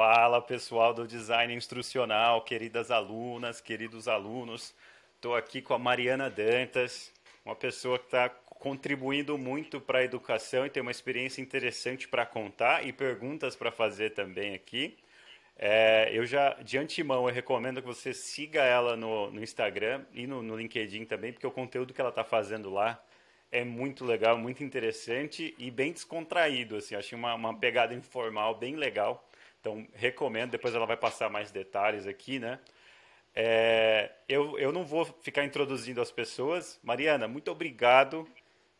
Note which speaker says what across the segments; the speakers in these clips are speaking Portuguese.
Speaker 1: Fala pessoal do design instrucional, queridas alunas, queridos alunos. Estou aqui com a Mariana Dantas, uma pessoa que está contribuindo muito para a educação e tem uma experiência interessante para contar e perguntas para fazer também aqui. É, eu já, de antemão, eu recomendo que você siga ela no, no Instagram e no, no LinkedIn também, porque o conteúdo que ela está fazendo lá é muito legal, muito interessante e bem descontraído. Assim, achei uma, uma pegada informal bem legal. Então, recomendo. Depois ela vai passar mais detalhes aqui, né? É, eu, eu não vou ficar introduzindo as pessoas. Mariana, muito obrigado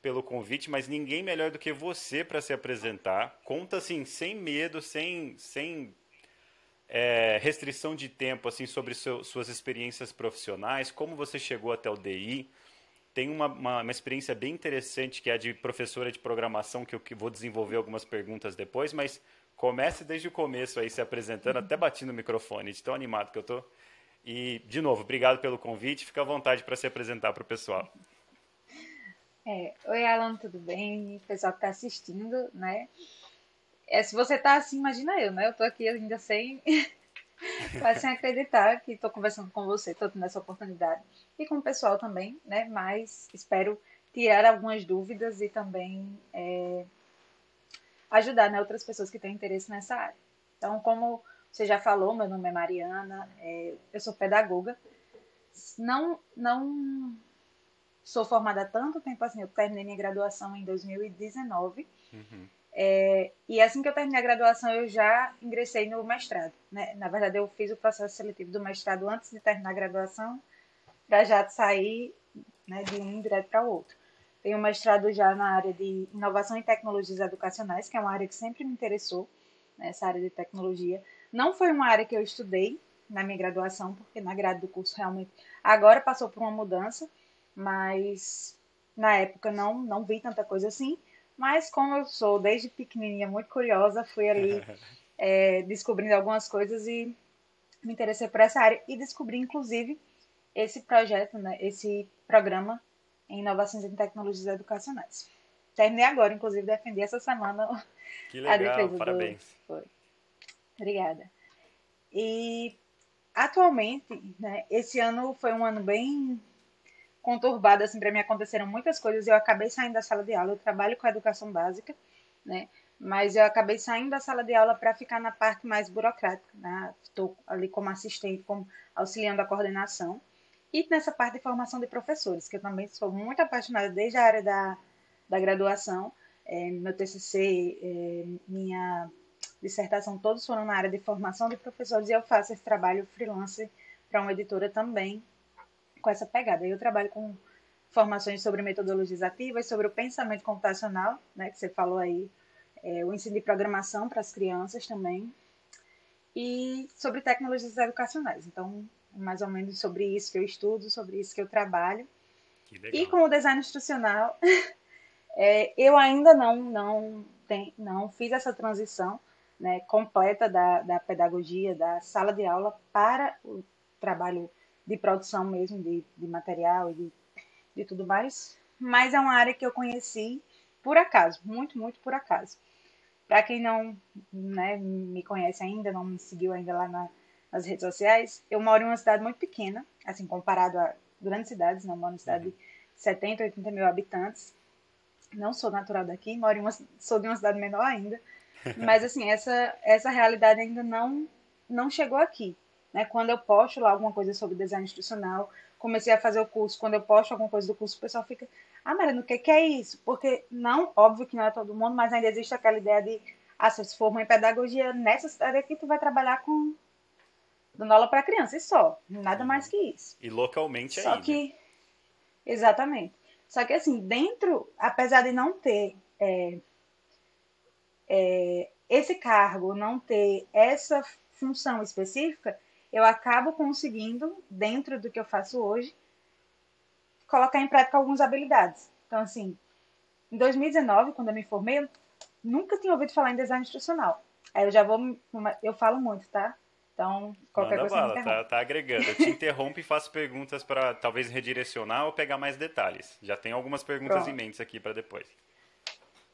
Speaker 1: pelo convite, mas ninguém melhor do que você para se apresentar. Conta assim, sem medo, sem, sem é, restrição de tempo, assim, sobre seu, suas experiências profissionais, como você chegou até o DI. Tem uma, uma, uma, experiência bem interessante que é a de professora de programação, que eu que vou desenvolver algumas perguntas depois, mas Comece desde o começo aí se apresentando, até bati no microfone, de tão animado que eu tô. E, de novo, obrigado pelo convite. Fica à vontade para se apresentar para o pessoal.
Speaker 2: É, Oi, Alan, tudo bem? O pessoal que está assistindo, né? É, se você está assim, imagina eu, né? Eu estou aqui ainda sem, quase sem acreditar que estou conversando com você, estou tendo essa oportunidade. E com o pessoal também, né? Mas espero tirar algumas dúvidas e também é, ajudar né, outras pessoas que têm interesse nessa área. Então, como você já falou, meu nome é Mariana, é, eu sou pedagoga. Não, não sou formada há tanto tempo assim, eu terminei minha graduação em 2019. Uhum. É, e assim que eu terminei a graduação, eu já ingressei no mestrado. Né? Na verdade, eu fiz o processo seletivo do mestrado antes de terminar a graduação, para já sair né, de um direto para o outro. Tenho mestrado já na área de inovação e tecnologias educacionais, que é uma área que sempre me interessou, né, essa área de tecnologia. Não foi uma área que eu estudei na minha graduação, porque na grade do curso realmente agora passou por uma mudança, mas na época não não vi tanta coisa assim. Mas como eu sou desde pequenininha muito curiosa, fui ali é, descobrindo algumas coisas e me interessei por essa área e descobri inclusive esse projeto, né, esse programa em inovações em tecnologias educacionais. Terminei agora, inclusive, defendi essa semana
Speaker 1: que legal, a defesa parabéns.
Speaker 2: Do... Foi. Obrigada. E atualmente, né, esse ano foi um ano bem conturbado, assim, para mim aconteceram muitas coisas. Eu acabei saindo da sala de aula, eu trabalho com educação básica, né? Mas eu acabei saindo da sala de aula para ficar na parte mais burocrática, né? Estou ali como assistente, como auxiliando a coordenação. E nessa parte de formação de professores, que eu também sou muito apaixonada desde a área da, da graduação. É, meu TCC, é, minha dissertação, todos foram na área de formação de professores e eu faço esse trabalho freelance para uma editora também com essa pegada. Eu trabalho com formações sobre metodologias ativas, sobre o pensamento computacional, né, que você falou aí, é, o ensino de programação para as crianças também, e sobre tecnologias educacionais. Então, mais ou menos sobre isso que eu estudo, sobre isso que eu trabalho. E com o design instrucional, é, eu ainda não, não, tem, não fiz essa transição né, completa da, da pedagogia, da sala de aula para o trabalho de produção mesmo, de, de material e de, de tudo mais. Mas é uma área que eu conheci por acaso, muito, muito por acaso. Para quem não né, me conhece ainda, não me seguiu ainda lá na, nas redes sociais, eu moro em uma cidade muito pequena, assim, comparado a grandes cidades, não moro em uma cidade de 70, 80 mil habitantes. Não sou natural daqui, moro em uma, sou de uma cidade menor ainda. Mas, assim, essa, essa realidade ainda não, não chegou aqui. Né? Quando eu posto lá alguma coisa sobre design institucional, comecei a fazer o curso, quando eu posto alguma coisa do curso, o pessoal fica, ah, Mariana, o que, que é isso? Porque, não, óbvio que não é todo mundo, mas ainda existe aquela ideia de, ah, se você for em pedagogia nessa cidade aqui, tu vai trabalhar com dando aula para criança e só, nada mais que isso.
Speaker 1: E localmente
Speaker 2: só
Speaker 1: aí.
Speaker 2: que, né? exatamente. Só que assim, dentro, apesar de não ter é, é, esse cargo, não ter essa função específica, eu acabo conseguindo, dentro do que eu faço hoje, colocar em prática algumas habilidades. Então, assim, em 2019, quando eu me formei, eu nunca tinha ouvido falar em design instrucional. Aí eu já vou, eu falo muito, tá? Então, qualquer Manda coisa bala,
Speaker 1: tá, tá, agregando. Eu te interrompo e faço perguntas para talvez redirecionar ou pegar mais detalhes. Já tem algumas perguntas Pronto. em mente aqui para depois.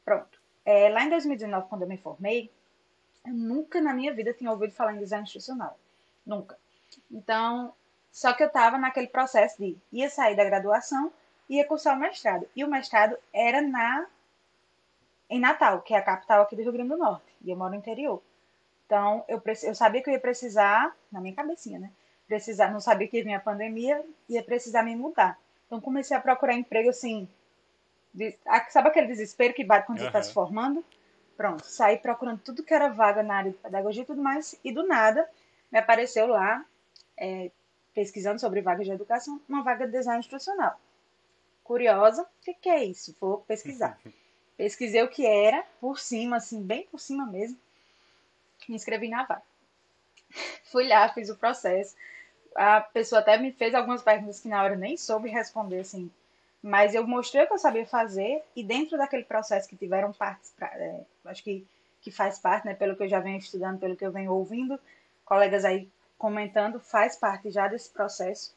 Speaker 2: Pronto. É, lá em 2019, quando eu me formei, Eu nunca na minha vida tinha ouvido falar em design institucional. Nunca. Então, só que eu estava naquele processo de ia sair da graduação, ia cursar o mestrado. E o mestrado era na em Natal, que é a capital aqui do Rio Grande do Norte. E eu moro no interior. Então, eu, eu sabia que eu ia precisar, na minha cabecinha, né? Precisar, não sabia que ia vir a pandemia, ia precisar me mudar. Então, comecei a procurar emprego assim. De, sabe aquele desespero que bate quando uhum. você está se formando? Pronto, saí procurando tudo que era vaga na área de pedagogia e tudo mais, e do nada me apareceu lá, é, pesquisando sobre vagas de educação, uma vaga de design institucional. Curiosa, o que, que é isso? Vou pesquisar. Pesquisei o que era, por cima, assim, bem por cima mesmo. Me inscrevi na vaga. Fui lá, fiz o processo. A pessoa até me fez algumas perguntas que na hora nem soube responder, assim. Mas eu mostrei o que eu sabia fazer e dentro daquele processo que tiveram partes, é, acho que, que faz parte, né, pelo que eu já venho estudando, pelo que eu venho ouvindo, colegas aí comentando, faz parte já desse processo,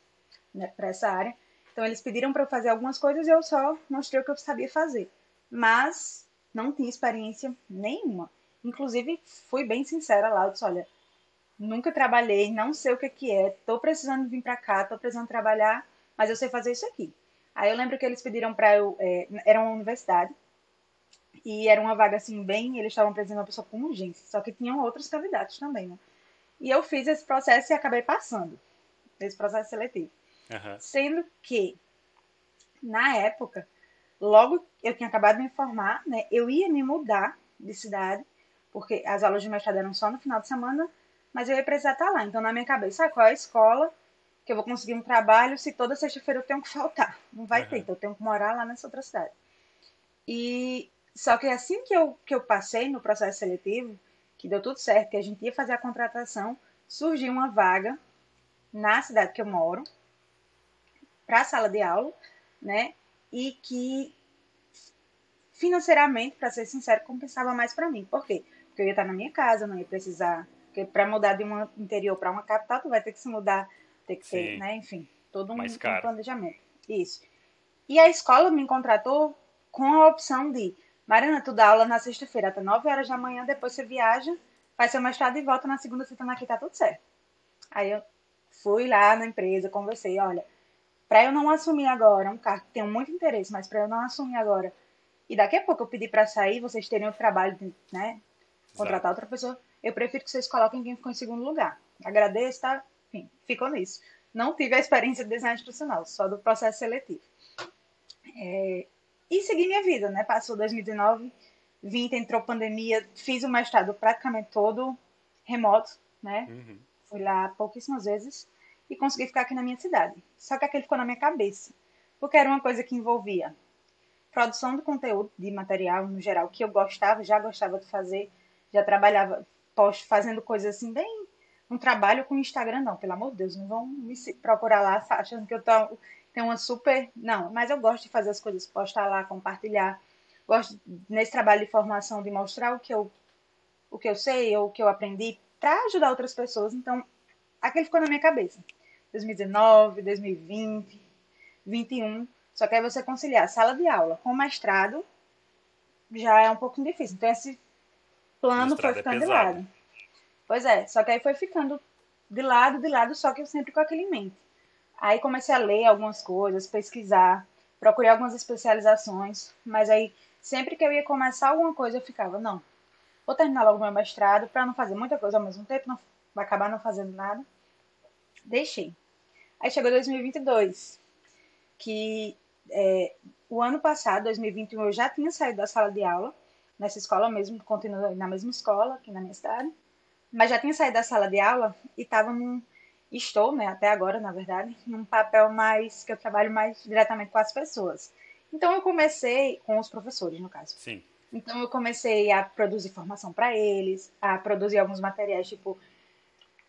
Speaker 2: né, para essa área. Então eles pediram para eu fazer algumas coisas e eu só mostrei o que eu sabia fazer mas não tinha experiência nenhuma. Inclusive, fui bem sincera lá, eu disse, olha, nunca trabalhei, não sei o que, que é, tô precisando vir para cá, tô precisando trabalhar, mas eu sei fazer isso aqui. Aí eu lembro que eles pediram para eu, é, era uma universidade, e era uma vaga assim, bem, eles estavam precisando uma pessoa com urgência, só que tinham outros candidatos também, né? E eu fiz esse processo e acabei passando, esse processo seletivo. Uhum. Sendo que, na época, Logo, eu tinha acabado de me formar, né? Eu ia me mudar de cidade, porque as aulas de mestrado eram só no final de semana, mas eu ia precisar estar lá. Então, na minha cabeça, ah, qual é a escola que eu vou conseguir um trabalho se toda sexta-feira eu tenho que faltar? Não vai uhum. ter, então eu tenho que morar lá nessa outra cidade. E só que assim que eu, que eu passei no processo seletivo, que deu tudo certo, que a gente ia fazer a contratação, surgiu uma vaga na cidade que eu moro, para a sala de aula, né? e que financeiramente, para ser sincero, compensava mais para mim. Por quê? Porque eu ia estar na minha casa, não ia precisar, porque para mudar de um interior para uma capital, tu vai ter que se mudar, ter que Sim. ter, né, enfim, todo um, um planejamento. Isso. E a escola me contratou com a opção de, Mariana, tu dá aula na sexta-feira até 9 horas da manhã, depois você viaja, faz seu mestrado e volta na segunda, você tá aqui, tá tudo certo. Aí eu fui lá na empresa, conversei, olha, para eu não assumir agora um cargo que tenho muito interesse, mas para eu não assumir agora e daqui a pouco eu pedir para sair, vocês terem o trabalho né, contratar outra pessoa, eu prefiro que vocês coloquem quem ficou em segundo lugar. Agradeço, tá? Enfim, ficou nisso. Não tive a experiência de design institucional, só do processo seletivo. É, e segui minha vida, né? Passou 2019, 20, entrou pandemia, fiz o mestrado praticamente todo remoto, né? Uhum. Fui lá pouquíssimas vezes e consegui ficar aqui na minha cidade. Só que aquele ficou na minha cabeça, porque era uma coisa que envolvia produção de conteúdo, de material no geral, que eu gostava, já gostava de fazer, já trabalhava post, fazendo coisas assim, bem. Um trabalho com Instagram, não, pelo amor de Deus, não vão me procurar lá achando que eu tô, tenho uma super. Não, mas eu gosto de fazer as coisas, postar lá, compartilhar. Gosto, nesse trabalho de formação, de mostrar o que eu, o que eu sei ou o que eu aprendi para ajudar outras pessoas. Então, aquele ficou na minha cabeça. 2019, 2020, 21. Só que aí você conciliar sala de aula com mestrado já é um pouco difícil. Então esse plano foi é ficando é de lado. Pois é, só que aí foi ficando de lado, de lado, só que eu sempre com aquele em mente. Aí comecei a ler algumas coisas, pesquisar, procurei algumas especializações, mas aí sempre que eu ia começar alguma coisa eu ficava, não, vou terminar logo meu mestrado para não fazer muita coisa ao mesmo tempo, não vai acabar não fazendo nada. Deixei. Aí chegou 2022, que é, o ano passado, 2021, eu já tinha saído da sala de aula, nessa escola mesmo, continuo na mesma escola, aqui na minha cidade, mas já tinha saído da sala de aula e estava num. Estou, né, até agora, na verdade, num papel mais. que eu trabalho mais diretamente com as pessoas. Então eu comecei com os professores, no caso.
Speaker 1: Sim.
Speaker 2: Então eu comecei a produzir formação para eles, a produzir alguns materiais, tipo.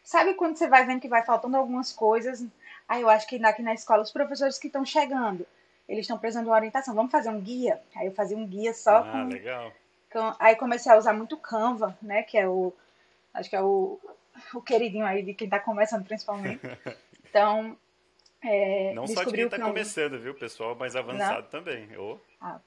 Speaker 2: Sabe quando você vai vendo que vai faltando algumas coisas Aí eu acho que aqui na escola, os professores que estão chegando, eles estão precisando de uma orientação. Vamos fazer um guia? Aí eu fazia um guia só
Speaker 1: ah,
Speaker 2: com,
Speaker 1: legal.
Speaker 2: Com. Aí comecei a usar muito Canva, né? Que é o. Acho que é o, o queridinho aí de quem está começando, principalmente. Então. É,
Speaker 1: Não só de quem está começando, viu? Pessoal mais avançado Não? também. Oh.
Speaker 2: Ah,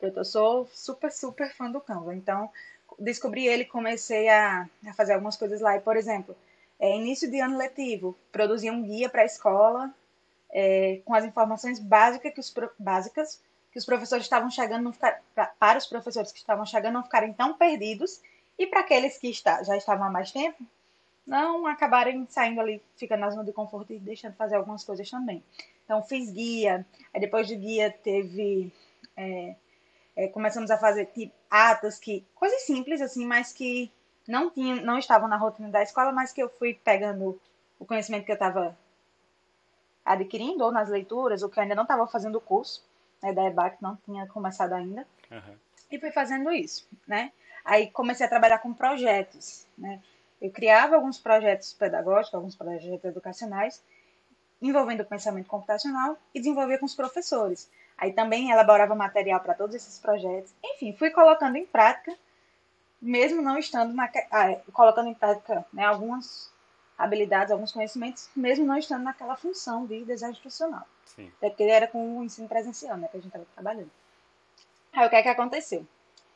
Speaker 2: eu sou super, super fã do Canva. Então, descobri ele, comecei a, a fazer algumas coisas lá. E, por exemplo, é, início de ano letivo, produzi um guia para a escola é, com as informações básicas que os, básicas que os professores estavam chegando, não ficar, pra, para os professores que estavam chegando não ficarem tão perdidos e para aqueles que está, já estavam há mais tempo, não acabarem saindo ali, ficando na zona de conforto e deixando de fazer algumas coisas também. Então, fiz guia, aí depois do guia teve. É, é, começamos a fazer tipo, atas, que, coisas simples, assim, mas que não, tinha, não estavam na rotina da escola, mas que eu fui pegando o conhecimento que eu estava adquirindo, ou nas leituras, ou que eu ainda não estava fazendo o curso né, da EBAC, não tinha começado ainda. Uhum. E fui fazendo isso, né? Aí comecei a trabalhar com projetos, né? Eu criava alguns projetos pedagógicos, alguns projetos educacionais, envolvendo o pensamento computacional e desenvolvia com os professores. Aí também elaborava material para todos esses projetos. Enfim, fui colocando em prática, mesmo não estando na, ah, colocando em prática né, algumas habilidades, alguns conhecimentos, mesmo não estando naquela função de design instrucional. Sim. Até porque era com o ensino presencial, né, que a gente estava trabalhando. Aí o que é que aconteceu?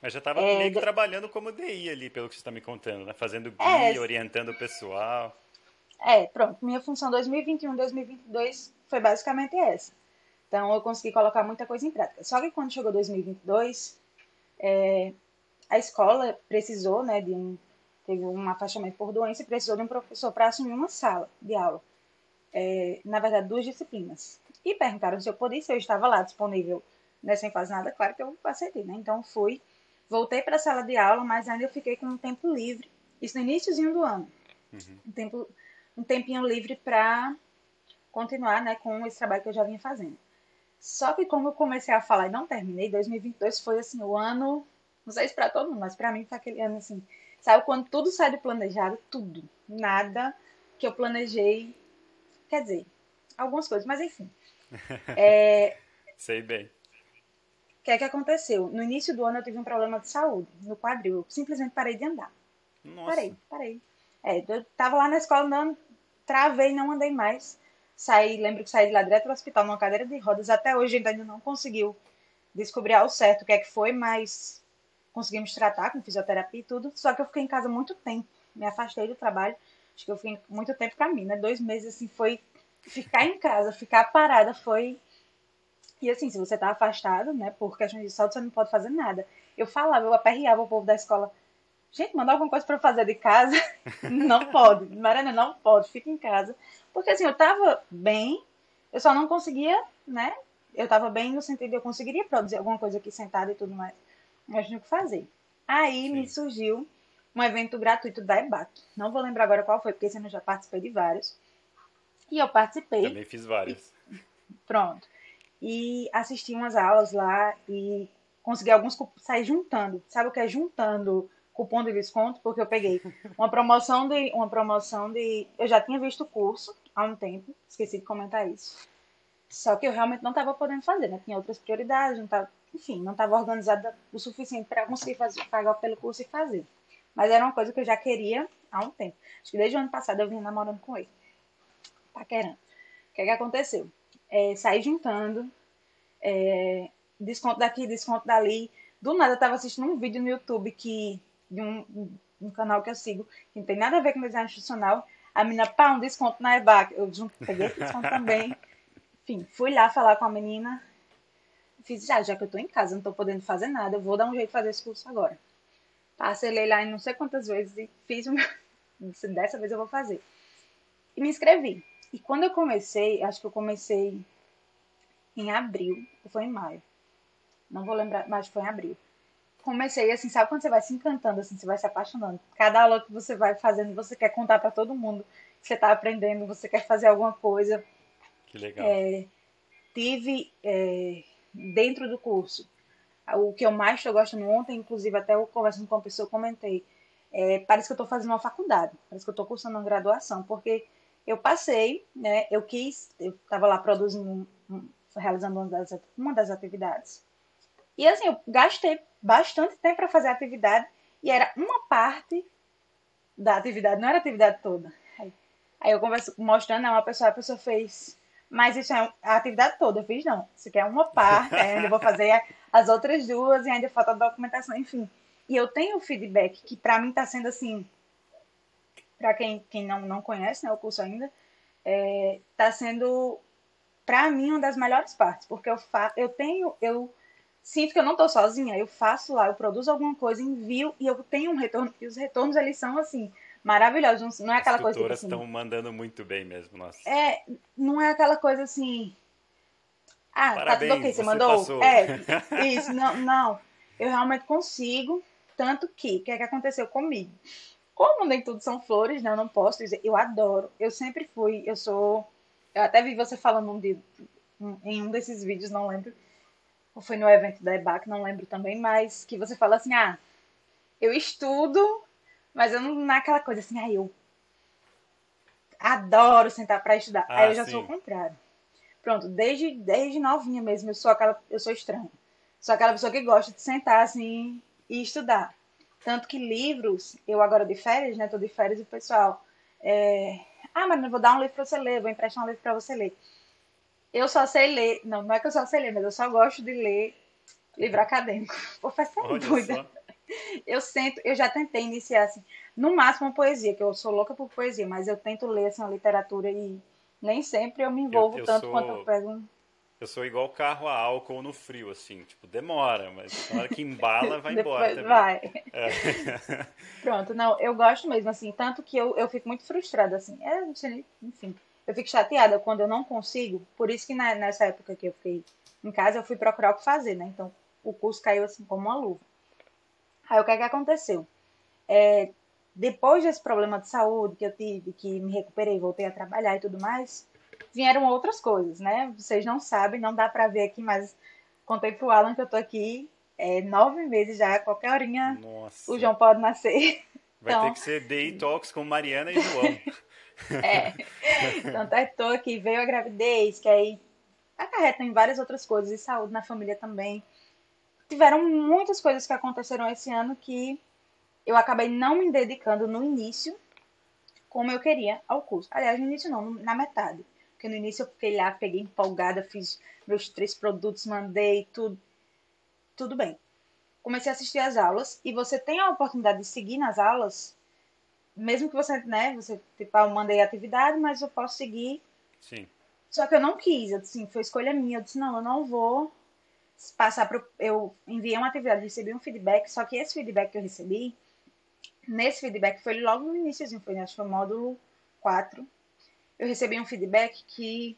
Speaker 1: Mas já estava é, meio que trabalhando como DI ali, pelo que você está me contando, né? Fazendo guia, é, orientando o pessoal.
Speaker 2: É, pronto. Minha função 2021, 2022 foi basicamente essa. Então, eu consegui colocar muita coisa em prática. Só que quando chegou 2022, é, a escola precisou, né, de um... Teve um afastamento por doença e precisou de um professor para assumir uma sala de aula. É, na verdade, duas disciplinas. E perguntaram se eu podia, se eu estava lá disponível né, sem fazer nada. Claro que eu aceitei, né? Então, fui Voltei para a sala de aula, mas ainda eu fiquei com um tempo livre. Isso no iníciozinho do ano. Uhum. Um, tempo, um tempinho livre para continuar né, com esse trabalho que eu já vinha fazendo. Só que como eu comecei a falar e não terminei, 2022 foi assim, o ano, não sei se para todo mundo, mas para mim foi aquele ano assim, sabe quando tudo sai do planejado, tudo, nada que eu planejei, quer dizer, algumas coisas, mas enfim.
Speaker 1: É, sei bem
Speaker 2: que é que aconteceu? No início do ano eu tive um problema de saúde no quadril. Eu simplesmente parei de andar. Nossa. Parei, parei. É, eu tava lá na escola andando, travei, não andei mais. Saí, lembro que saí de lá direto do hospital numa cadeira de rodas. Até hoje ainda não conseguiu descobrir ao certo o que é que foi, mas conseguimos tratar com fisioterapia e tudo. Só que eu fiquei em casa muito tempo. Me afastei do trabalho. Acho que eu fiquei muito tempo pra mim, né? Dois meses assim foi ficar em casa, ficar parada foi e assim, se você tá afastado, né, por questão de saúde, você não pode fazer nada. Eu falava, eu aperreava o povo da escola. Gente, mandar alguma coisa para fazer de casa? não pode. Mariana, não pode, fica em casa. Porque assim, eu tava bem, eu só não conseguia, né? Eu tava bem no sentido de eu conseguiria produzir alguma coisa aqui sentada e tudo mais. Mas tinha o que fazer. Aí Sim. me surgiu um evento gratuito da EBAC. Não vou lembrar agora qual foi, porque esse ano eu já participei de vários. E eu participei.
Speaker 1: Também fiz vários.
Speaker 2: E... Pronto e assisti umas aulas lá e consegui alguns sair juntando. Sabe o que é juntando cupom de desconto? Porque eu peguei uma promoção de uma promoção de eu já tinha visto o curso há um tempo, esqueci de comentar isso. Só que eu realmente não estava podendo fazer, né? Tinha outras prioridades, não tava, enfim, não estava organizada o suficiente para conseguir fazer, pagar pelo curso e fazer. Mas era uma coisa que eu já queria há um tempo. Acho que desde o ano passado eu vim namorando com ele. Paquerando. O que, é que aconteceu? é, sair juntando, é, desconto daqui, desconto dali. Do nada eu tava assistindo um vídeo no YouTube que, de um, um canal que eu sigo, que não tem nada a ver com design institucional. A menina, pá, um desconto na EBAC. Eu junto, peguei esse desconto também. Enfim, fui lá falar com a menina. Fiz, já, já que eu tô em casa, não tô podendo fazer nada, eu vou dar um jeito de fazer esse curso agora. Parcelei lá em não sei quantas vezes e fiz o meu. Dessa vez eu vou fazer. E me inscrevi. E quando eu comecei, acho que eu comecei em abril, ou foi em maio. Não vou lembrar, mas foi em abril. Comecei assim, sabe quando você vai se encantando, assim, você vai se apaixonando. Cada aula que você vai fazendo, você quer contar para todo mundo que você está aprendendo, você quer fazer alguma coisa.
Speaker 1: Que legal.
Speaker 2: É, tive é, dentro do curso o que eu mais estou gostando ontem, inclusive até eu conversando com uma pessoa, eu comentei. É, parece que eu estou fazendo uma faculdade, parece que eu estou cursando uma graduação, porque eu passei, né? Eu quis, eu estava lá produzindo, realizando uma das, uma das atividades. E assim, eu gastei bastante tempo para fazer a atividade e era uma parte da atividade, não era a atividade toda. Aí, aí eu converso, mostrando a uma pessoa, a pessoa fez, mas isso é a atividade toda. Eu fiz, não, isso aqui é uma parte, ainda vou fazer as outras duas e ainda falta a documentação, enfim. E eu tenho feedback que para mim está sendo assim, para quem, quem não, não conhece né, o curso ainda, está é, sendo para mim uma das melhores partes, porque eu fa eu tenho, eu sinto que eu não estou sozinha, eu faço lá, eu produzo alguma coisa, envio e eu tenho um retorno, e os retornos eles são assim, maravilhosos, não é aquela coisa
Speaker 1: As assim, estão mandando muito bem mesmo, nossa.
Speaker 2: É, não é aquela coisa assim, ah,
Speaker 1: Parabéns, tá tudo
Speaker 2: ok,
Speaker 1: você,
Speaker 2: você mandou?
Speaker 1: Passou.
Speaker 2: É, isso, não, não, eu realmente consigo, tanto que, o que é que aconteceu comigo? Como nem tudo são flores, né? Eu não posso dizer. Eu adoro. Eu sempre fui. Eu sou. Eu até vi você falando um dia, em um desses vídeos, não lembro. Ou foi no evento da EBAC, não lembro também. Mas que você fala assim: ah, eu estudo, mas eu não. Naquela coisa assim, ah, eu adoro sentar para estudar. Ah, Aí eu já sim. sou o contrário. Pronto, desde, desde novinha mesmo, eu sou aquela. Eu sou estranha. Sou aquela pessoa que gosta de sentar assim e estudar. Tanto que livros, eu agora de férias, né? Tô de férias e o pessoal. É, ah, mas eu vou dar um livro para você ler, vou emprestar um livro para você ler. Eu só sei ler, não, não é que eu só sei ler, mas eu só gosto de ler livro acadêmico. Vou fazer doida. Eu sento, eu já tentei iniciar assim, no máximo uma poesia, que eu sou louca por poesia, mas eu tento ler assim uma literatura e nem sempre eu me envolvo eu, eu tanto sou... quanto eu pego
Speaker 1: eu sou igual carro a álcool no frio, assim, tipo, demora, mas na hora que embala, vai embora também.
Speaker 2: Vai. É. Pronto, não, eu gosto mesmo, assim, tanto que eu, eu fico muito frustrada, assim, é, enfim, eu fico chateada quando eu não consigo, por isso que na, nessa época que eu fiquei em casa, eu fui procurar o que fazer, né, então o curso caiu assim como uma luva. Aí o que é que aconteceu? É, depois desse problema de saúde que eu tive, que me recuperei, voltei a trabalhar e tudo mais, vieram outras coisas, né? Vocês não sabem, não dá para ver aqui, mas contei pro Alan que eu tô aqui é, nove meses já, qualquer horinha Nossa. o João pode nascer.
Speaker 1: Vai então... ter que ser Day Talks com Mariana e João.
Speaker 2: é. Então, tá, tô aqui, veio a gravidez, que aí acarreta em várias outras coisas, e saúde na família também. Tiveram muitas coisas que aconteceram esse ano que eu acabei não me dedicando no início como eu queria ao curso. Aliás, no início não, na metade. Porque no início eu fiquei lá, peguei empolgada, fiz meus três produtos, mandei tudo. Tudo bem. Comecei a assistir as aulas e você tem a oportunidade de seguir nas aulas, mesmo que você, né, você, tipo, ah, eu mandei atividade, mas eu posso seguir.
Speaker 1: Sim.
Speaker 2: Só que eu não quis, assim, foi escolha minha. Eu disse, não, eu não vou passar para eu enviei uma atividade, recebi um feedback, só que esse feedback que eu recebi, nesse feedback foi logo no início, foi, acho que foi módulo 4, eu recebi um feedback que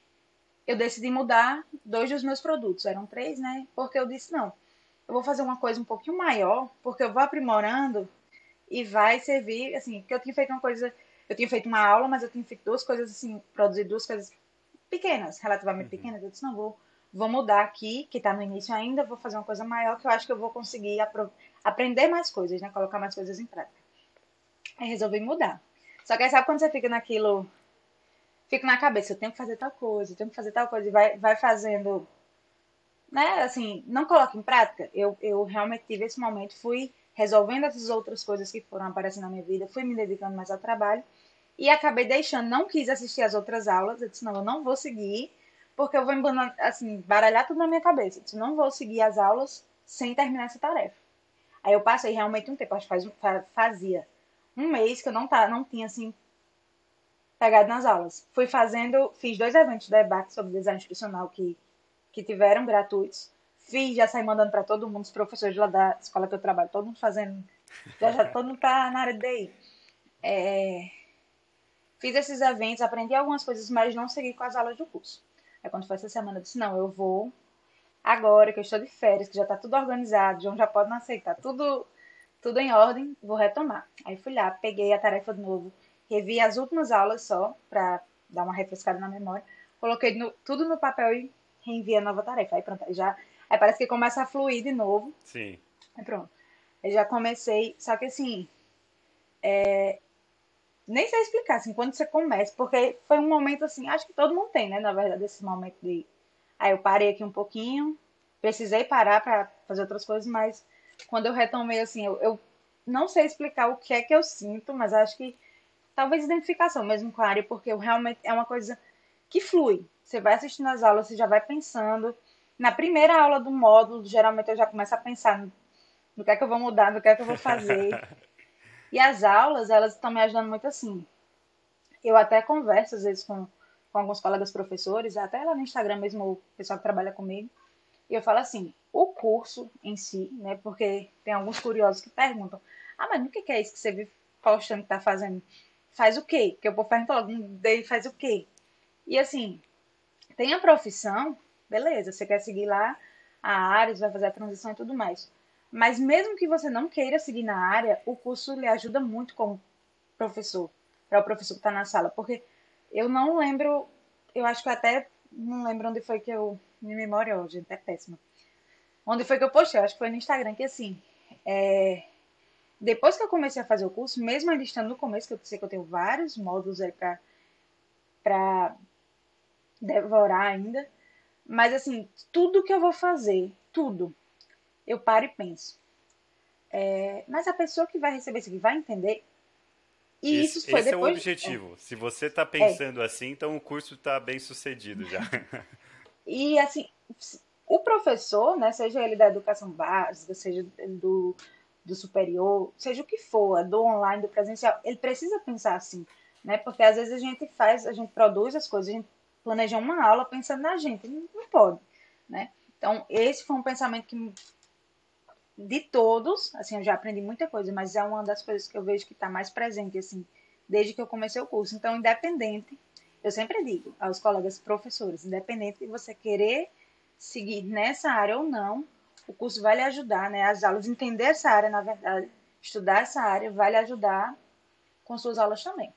Speaker 2: eu decidi mudar dois dos meus produtos. Eram três, né? Porque eu disse, não, eu vou fazer uma coisa um pouquinho maior, porque eu vou aprimorando e vai servir, assim, porque eu tinha feito uma coisa, eu tinha feito uma aula, mas eu tinha feito duas coisas, assim, produzido duas coisas pequenas, relativamente uhum. pequenas. Eu disse, não, vou, vou mudar aqui, que está no início ainda, vou fazer uma coisa maior, que eu acho que eu vou conseguir aprender mais coisas, né? Colocar mais coisas em prática. Aí resolvi mudar. Só que aí sabe quando você fica naquilo, fica na cabeça, eu tenho que fazer tal coisa, eu tenho que fazer tal coisa, e vai, vai fazendo, né, assim, não coloca em prática. Eu, eu realmente tive esse momento, fui resolvendo essas outras coisas que foram aparecendo na minha vida, fui me dedicando mais ao trabalho, e acabei deixando, não quis assistir as outras aulas, eu disse, não, eu não vou seguir, porque eu vou assim, baralhar tudo na minha cabeça, eu disse, não vou seguir as aulas sem terminar essa tarefa. Aí eu passei realmente um tempo, acho que faz, fazia um mês que eu não, tá, não tinha, assim, pegado nas aulas. Fui fazendo, fiz dois eventos da EBAC sobre design institucional que, que tiveram gratuitos. Fiz, já saí mandando para todo mundo, os professores lá da escola que eu trabalho, todo mundo fazendo. Já, já todo mundo tá na área de DI. É, fiz esses eventos, aprendi algumas coisas, mas não segui com as aulas do curso. Aí quando foi essa semana, eu disse, não, eu vou agora que eu estou de férias, que já está tudo organizado, João já pode nascer, tá tudo, tudo em ordem, vou retomar. Aí fui lá, peguei a tarefa de novo, revi as últimas aulas só, para dar uma refrescada na memória. Coloquei no, tudo no papel e reenviei a nova tarefa. Aí pronto, aí já. Aí parece que começa a fluir de novo.
Speaker 1: Sim.
Speaker 2: Aí pronto. Aí já comecei, só que assim. É, nem sei explicar, assim, quando você começa, porque foi um momento assim, acho que todo mundo tem, né, na verdade, esse momento de. Aí eu parei aqui um pouquinho, precisei parar para fazer outras coisas, mas quando eu retomei, assim, eu, eu não sei explicar o que é que eu sinto, mas acho que talvez identificação mesmo com a área, porque realmente é uma coisa que flui. Você vai assistindo as aulas, você já vai pensando. Na primeira aula do módulo, geralmente eu já começo a pensar do que é que eu vou mudar, do que é que eu vou fazer. e as aulas, elas estão me ajudando muito assim. Eu até converso às vezes com, com alguns colegas professores, até lá no Instagram mesmo, o pessoal que trabalha comigo, e eu falo assim, o curso em si, né, porque tem alguns curiosos que perguntam, ah, mas o que é isso que você vive postando que tá fazendo? Faz o quê? Porque o povo pergunta logo, daí faz o quê? E assim, tem a profissão, beleza, você quer seguir lá a área, você vai fazer a transição e tudo mais. Mas mesmo que você não queira seguir na área, o curso lhe ajuda muito como professor, para o professor que está na sala. Porque eu não lembro, eu acho que até não lembro onde foi que eu. Minha memória hoje é péssima. Onde foi que eu postei? Eu acho que foi no Instagram, que assim. É, depois que eu comecei a fazer o curso, mesmo ainda estando no começo, que eu sei que eu tenho vários módulos aí para devorar ainda. Mas assim, tudo que eu vou fazer, tudo, eu paro e penso. É, mas a pessoa que vai receber isso aqui vai entender.
Speaker 1: E esse, isso foi esse depois... é o objetivo. É. Se você está pensando é. assim, então o curso está bem sucedido já.
Speaker 2: e assim, o professor, né, seja ele da educação básica, seja do, do superior, seja o que for, do online, do presencial, ele precisa pensar assim, né? Porque às vezes a gente faz, a gente produz as coisas, a gente planeja uma aula pensando na gente, não, pode, né? Então, esse foi um pensamento que de todos, assim, eu já aprendi muita coisa, mas é uma das coisas que eu vejo que está mais presente, assim, desde que eu comecei o curso. Então, independente, eu sempre digo aos colegas professores, independente de você querer seguir nessa área ou não, o curso vai lhe ajudar, né? As aulas, entender essa área, na verdade, estudar essa área vai lhe ajudar com suas aulas também.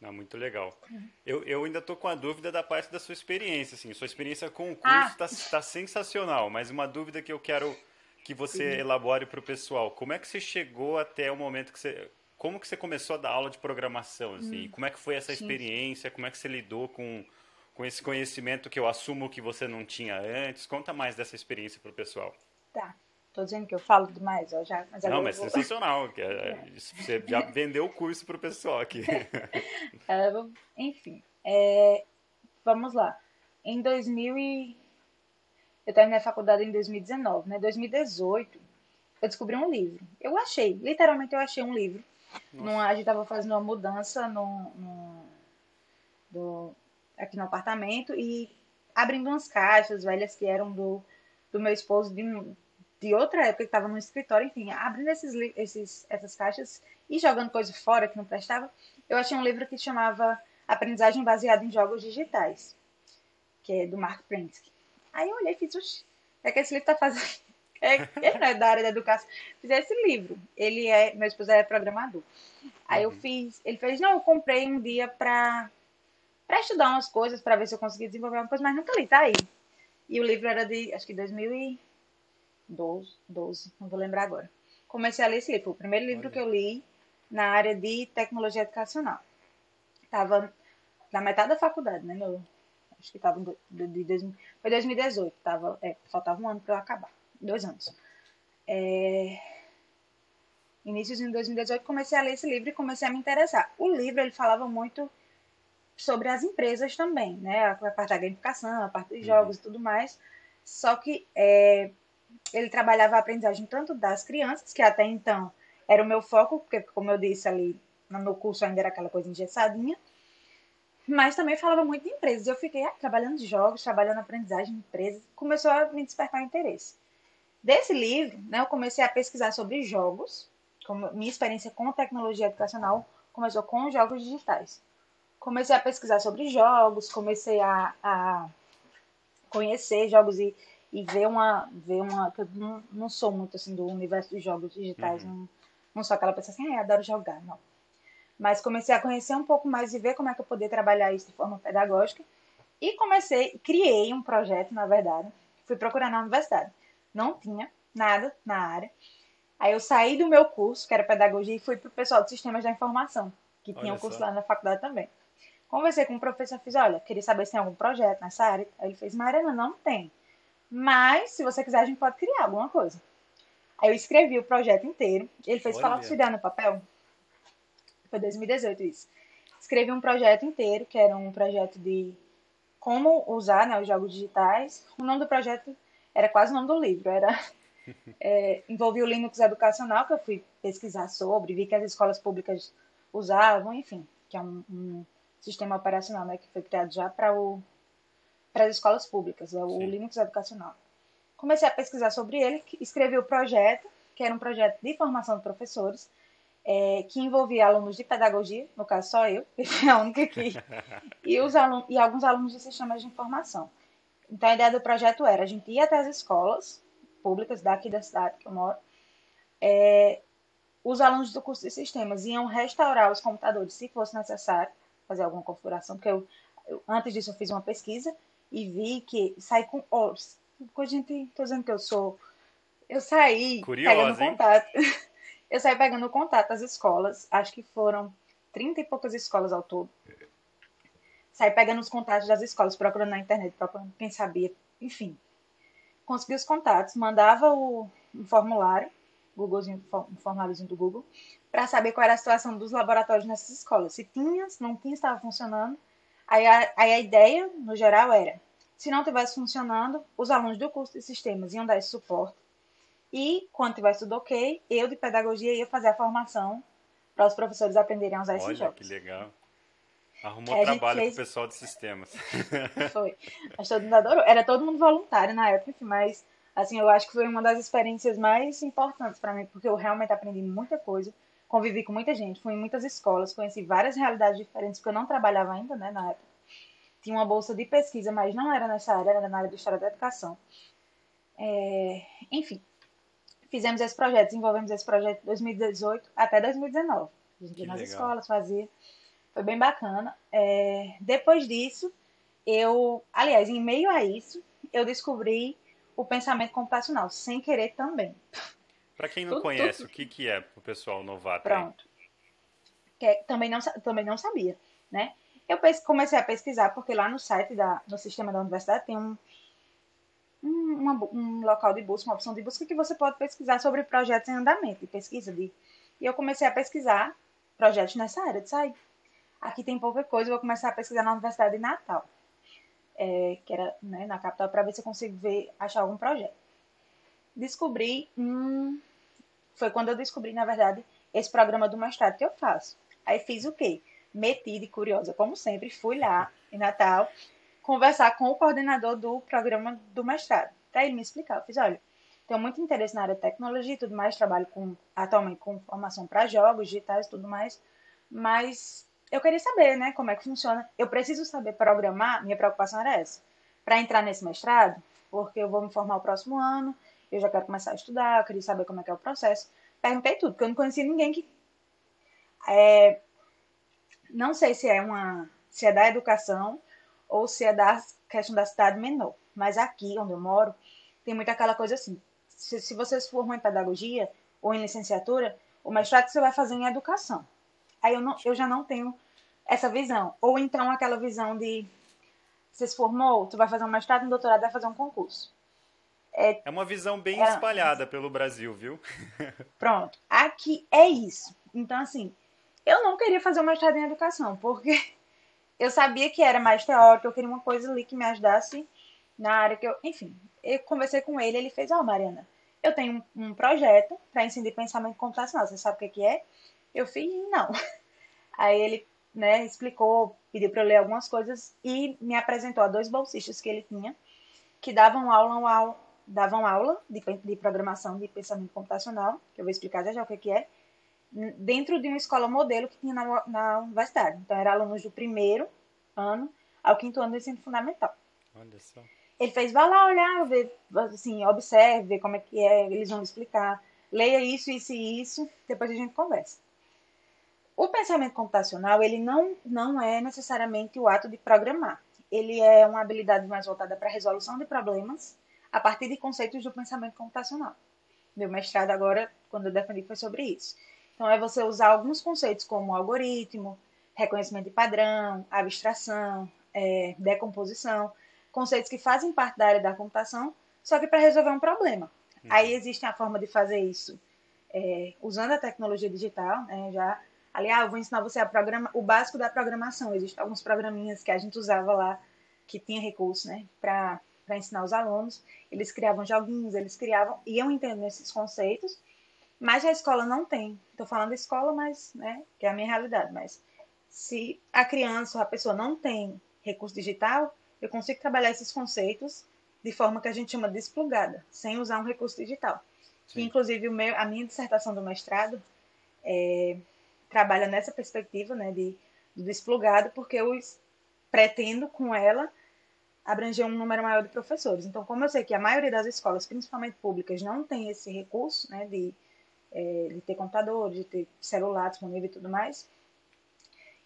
Speaker 1: Não, muito legal. Uhum. Eu, eu ainda estou com a dúvida da parte da sua experiência, assim. Sua experiência com o curso está ah. Tá, sensacional, mas uma dúvida que eu quero que você elabore para o pessoal. Como é que você chegou até o momento que você... Como que você começou a dar aula de programação, assim? Uhum. Como é que foi essa experiência? Como é que você lidou com com esse conhecimento que eu assumo que você não tinha antes. Conta mais dessa experiência para o pessoal.
Speaker 2: Tá. Tô dizendo que eu falo demais, ó, já.
Speaker 1: Mas não, mas vou... sensacional. Que é. Você já vendeu o curso para o pessoal aqui.
Speaker 2: É, enfim, é, vamos lá. Em 2000 e... Eu terminei a faculdade em 2019, né? 2018, eu descobri um livro. Eu achei, literalmente eu achei um livro. Num, a gente estava fazendo uma mudança no, no, do, aqui no apartamento e abrindo umas caixas velhas que eram do, do meu esposo de, de outra época que estava no escritório, enfim, abrindo esses, esses, essas caixas e jogando coisa fora que não prestava, eu achei um livro que chamava Aprendizagem Baseada em Jogos Digitais, que é do Mark Prensky. Aí eu olhei e fiz, oxi, é que esse livro está fazendo... É, ele não é da área da educação. Fiz esse livro. Ele é, meu esposo é programador. Aí eu uhum. fiz, ele fez, não, eu comprei um dia para para estudar umas coisas, para ver se eu conseguia desenvolver uma coisa, mas nunca li, tá aí. E o livro era de, acho que 2012, 12, não vou lembrar agora. Comecei a ler esse livro, o primeiro livro Olha. que eu li na área de tecnologia educacional. Tava na metade da faculdade, né? No, acho que tava de, de, de, foi 2018, tava, é, faltava um ano para eu acabar, dois anos. É, início de 2018 comecei a ler esse livro e comecei a me interessar. O livro ele falava muito sobre as empresas também, né? A parte da gamificação, a parte de uhum. jogos uhum. e tudo mais. Só que é, ele trabalhava a aprendizagem tanto das crianças, que até então era o meu foco, porque, como eu disse ali, no meu curso ainda era aquela coisa engessadinha, mas também falava muito de empresas. Eu fiquei ah, trabalhando de jogos, trabalhando aprendizagem de empresas, começou a me despertar interesse. Desse livro, né, eu comecei a pesquisar sobre jogos, como minha experiência com tecnologia educacional começou com jogos digitais comecei a pesquisar sobre jogos, comecei a, a conhecer jogos e, e ver uma. Ver uma eu não, não sou muito assim do universo dos jogos digitais, uhum. não, não sou aquela pessoa assim, ah, adoro jogar, não. Mas comecei a conhecer um pouco mais e ver como é que eu poderia trabalhar isso de forma pedagógica. E comecei, criei um projeto, na verdade. Fui procurar na universidade. Não tinha nada na área. Aí eu saí do meu curso, que era pedagogia, e fui para o pessoal de sistemas da informação, que tinha um curso só. lá na faculdade também. Conversei com o professor, fiz, olha, queria saber se tem algum projeto nessa área. Aí ele fez, Mariana, não tem. Mas, se você quiser, a gente pode criar alguma coisa. Aí eu escrevi o projeto inteiro. Ele fez falar para no papel. Foi 2018 isso. Escrevi um projeto inteiro, que era um projeto de como usar né, os jogos digitais. O nome do projeto era quase o nome do livro, era É, envolvi o Linux educacional, que eu fui pesquisar sobre, vi que as escolas públicas usavam, enfim, que é um, um sistema operacional né, que foi criado já para as escolas públicas, é o Sim. Linux educacional. Comecei a pesquisar sobre ele, escrevi o projeto, que era um projeto de formação de professores, é, que envolvia alunos de pedagogia, no caso só eu, que fui a única aqui, e, os alunos, e alguns alunos de sistemas de informação. Então a ideia do projeto era a gente ir até as escolas públicas daqui da cidade que eu moro, é, os alunos do curso de sistemas iam restaurar os computadores se fosse necessário, fazer alguma configuração, porque eu, eu antes disso eu fiz uma pesquisa e vi que saí com. Oh, gente, tô dizendo que eu sou. Eu saí
Speaker 1: Curiosa,
Speaker 2: pegando contato. eu saí pegando contato das escolas, acho que foram 30 e poucas escolas ao todo. Saí pegando os contatos das escolas, procurando na internet, procurando quem sabia, enfim. Consegui os contatos, mandava o um formulário Googlezinho, um formuláriozinho do Google, para saber qual era a situação dos laboratórios nessas escolas. Se tinha, se não tinha, estava funcionando. Aí a, aí a ideia, no geral, era: se não estivesse funcionando, os alunos do curso de sistemas iam dar esse suporte. E, quando tivesse tudo ok, eu de pedagogia ia fazer a formação para os professores aprenderem a usar
Speaker 1: Olha,
Speaker 2: esses jogos.
Speaker 1: que legal. Arrumou é, trabalho fez... para o pessoal de sistemas.
Speaker 2: Foi. Mas todo mundo adorou. Era todo mundo voluntário na época, mas Assim, eu acho que foi uma das experiências mais importantes para mim, porque eu realmente aprendi muita coisa, convivi com muita gente, fui em muitas escolas, conheci várias realidades diferentes, porque eu não trabalhava ainda, né, na época. Tinha uma bolsa de pesquisa, mas não era nessa área, era na área de História da Educação. É, enfim, fizemos esse projeto, desenvolvemos esse projeto de 2018 até 2019. A gente ia nas legal. escolas, fazia. Foi bem bacana. É, depois disso, eu, aliás, em meio a isso, eu descobri o pensamento computacional, sem querer também.
Speaker 1: Para quem não tudo, conhece, tudo... o que, que é o pessoal novato?
Speaker 2: Pronto. Que também, não, também não sabia, né? Eu comecei a pesquisar, porque lá no site, da, no sistema da universidade, tem um, um, uma, um local de busca, uma opção de busca que você pode pesquisar sobre projetos em andamento, e pesquisa de... E eu comecei a pesquisar projetos nessa área, de sair. Aqui tem pouca coisa, eu vou começar a pesquisar na Universidade de Natal é, que era né, na capital, para ver se eu consigo ver, achar algum projeto. Descobri um. Foi quando eu descobri, na verdade, esse programa do mestrado que eu faço. Aí fiz o quê? Metida e curiosa, como sempre, fui lá em Natal conversar com o coordenador do programa do mestrado, para ele me explicar. Eu fiz: olha, tenho muito interesse na área de tecnologia e tudo mais, trabalho com, atualmente com formação para jogos digitais e tudo mais, mas eu queria saber, né, como é que funciona. Eu preciso saber programar, minha preocupação era essa. Para entrar nesse mestrado, porque eu vou me formar o próximo ano, eu já quero começar a estudar, eu queria saber como é que é o processo. Perguntei tudo, porque eu não conhecia ninguém que. É, não sei se é uma. se é da educação ou se é da questão da cidade menor. Mas aqui onde eu moro, tem muito aquela coisa assim. Se, se você se formou em pedagogia ou em licenciatura, o mestrado você vai fazer em educação. Aí eu, não, eu já não tenho essa visão. Ou então aquela visão de você se formou, tu vai fazer um mestrado, um doutorado, vai fazer um concurso.
Speaker 1: É, é uma visão bem é, espalhada pelo Brasil, viu?
Speaker 2: Pronto. Aqui é isso. Então, assim, eu não queria fazer um mestrado em educação, porque eu sabia que era mais teórico, eu queria uma coisa ali que me ajudasse na área que eu. Enfim, eu conversei com ele, ele fez: Ó, oh, Mariana, eu tenho um, um projeto para ensinar pensamento computacional. Você sabe o que é? Eu fiz: Não. Aí ele né, explicou, pediu para eu ler algumas coisas e me apresentou a dois bolsistas que ele tinha, que davam aula, davam aula de, de programação de pensamento computacional, que eu vou explicar já já o que, que é, dentro de uma escola modelo que tinha na, na universidade. Então, eram alunos do primeiro ano ao quinto ano do ensino fundamental.
Speaker 1: Olha só.
Speaker 2: Ele fez, vá lá olhar, ver, assim, observe, como é que é, eles vão explicar. Leia isso, isso e isso, depois a gente conversa. O pensamento computacional, ele não, não é necessariamente o ato de programar. Ele é uma habilidade mais voltada para a resolução de problemas a partir de conceitos do pensamento computacional. Meu mestrado agora, quando eu defendi, foi sobre isso. Então, é você usar alguns conceitos como algoritmo, reconhecimento de padrão, abstração, é, decomposição, conceitos que fazem parte da área da computação, só que para resolver um problema. Uhum. Aí existe a forma de fazer isso é, usando a tecnologia digital, né, já Aliás, ah, eu vou ensinar você a programa, o básico da programação. Existem alguns programinhas que a gente usava lá, que tinha recurso, né, para para ensinar os alunos. Eles criavam joguinhos, eles criavam, iam entendendo esses conceitos, mas a escola não tem. Estou falando da escola, mas, né, que é a minha realidade, mas se a criança ou a pessoa não tem recurso digital, eu consigo trabalhar esses conceitos de forma que a gente chama desplugada, sem usar um recurso digital. Sim. Inclusive, o meu, a minha dissertação do mestrado é, trabalha nessa perspectiva né, de, do desplugado, porque eu pretendo com ela abranger um número maior de professores. Então, como eu sei que a maioria das escolas, principalmente públicas, não tem esse recurso né, de, é, de ter computador, de ter celular disponível e tudo mais,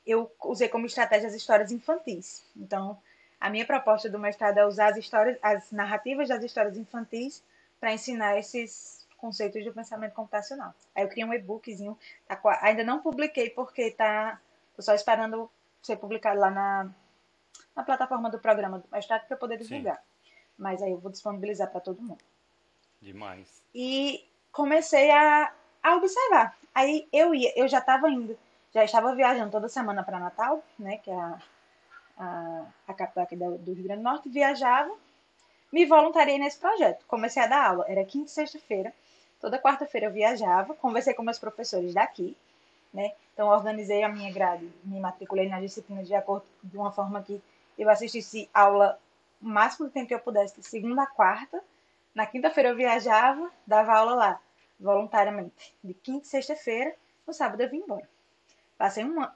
Speaker 2: eu usei como estratégia as histórias infantis. Então, a minha proposta do mestrado é usar as histórias, as narrativas das histórias infantis para ensinar esses conceitos do pensamento computacional. Aí eu criei um e-bookzinho, tá, ainda não publiquei porque tá, tô só esperando ser publicado lá na, na plataforma do programa do mestrado para poder divulgar. Sim. Mas aí eu vou disponibilizar para todo mundo.
Speaker 1: Demais.
Speaker 2: E comecei a, a observar. Aí eu ia, eu já estava indo, já estava viajando toda semana para Natal, né, que é a, a, a capital aqui do, do Rio Grande do Norte, viajava, me voluntariei nesse projeto. Comecei a dar aula, era quinta e sexta-feira. Toda quarta-feira eu viajava, conversei com meus professores daqui, né? Então organizei a minha grade, me matriculei na disciplina de acordo de uma forma que eu assistisse aula o máximo do tempo que eu pudesse, de segunda a quarta. Na quinta-feira eu viajava, dava aula lá, voluntariamente, de quinta e sexta-feira. No sábado eu vim embora. Passei um ano.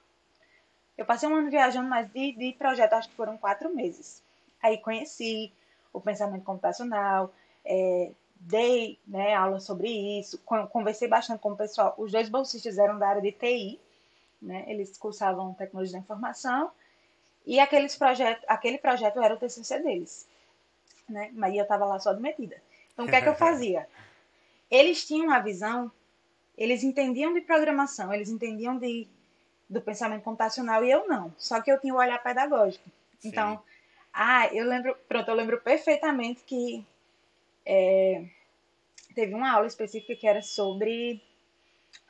Speaker 2: Eu passei um ano viajando, mas de, de projeto acho que foram quatro meses. Aí conheci o pensamento computacional, é, dei né, aula sobre isso, conversei bastante com o pessoal. Os dois bolsistas eram da área de TI, né, eles cursavam tecnologia da informação, e aqueles projeto, aquele projeto era o TCC deles. Né, mas eu estava lá só de metida. Então, o que é que eu fazia? Eles tinham a visão, eles entendiam de programação, eles entendiam de, do pensamento computacional e eu não. Só que eu tinha o olhar pedagógico. Sim. Então, ah, eu lembro, pronto, eu lembro perfeitamente que é, teve uma aula específica que era sobre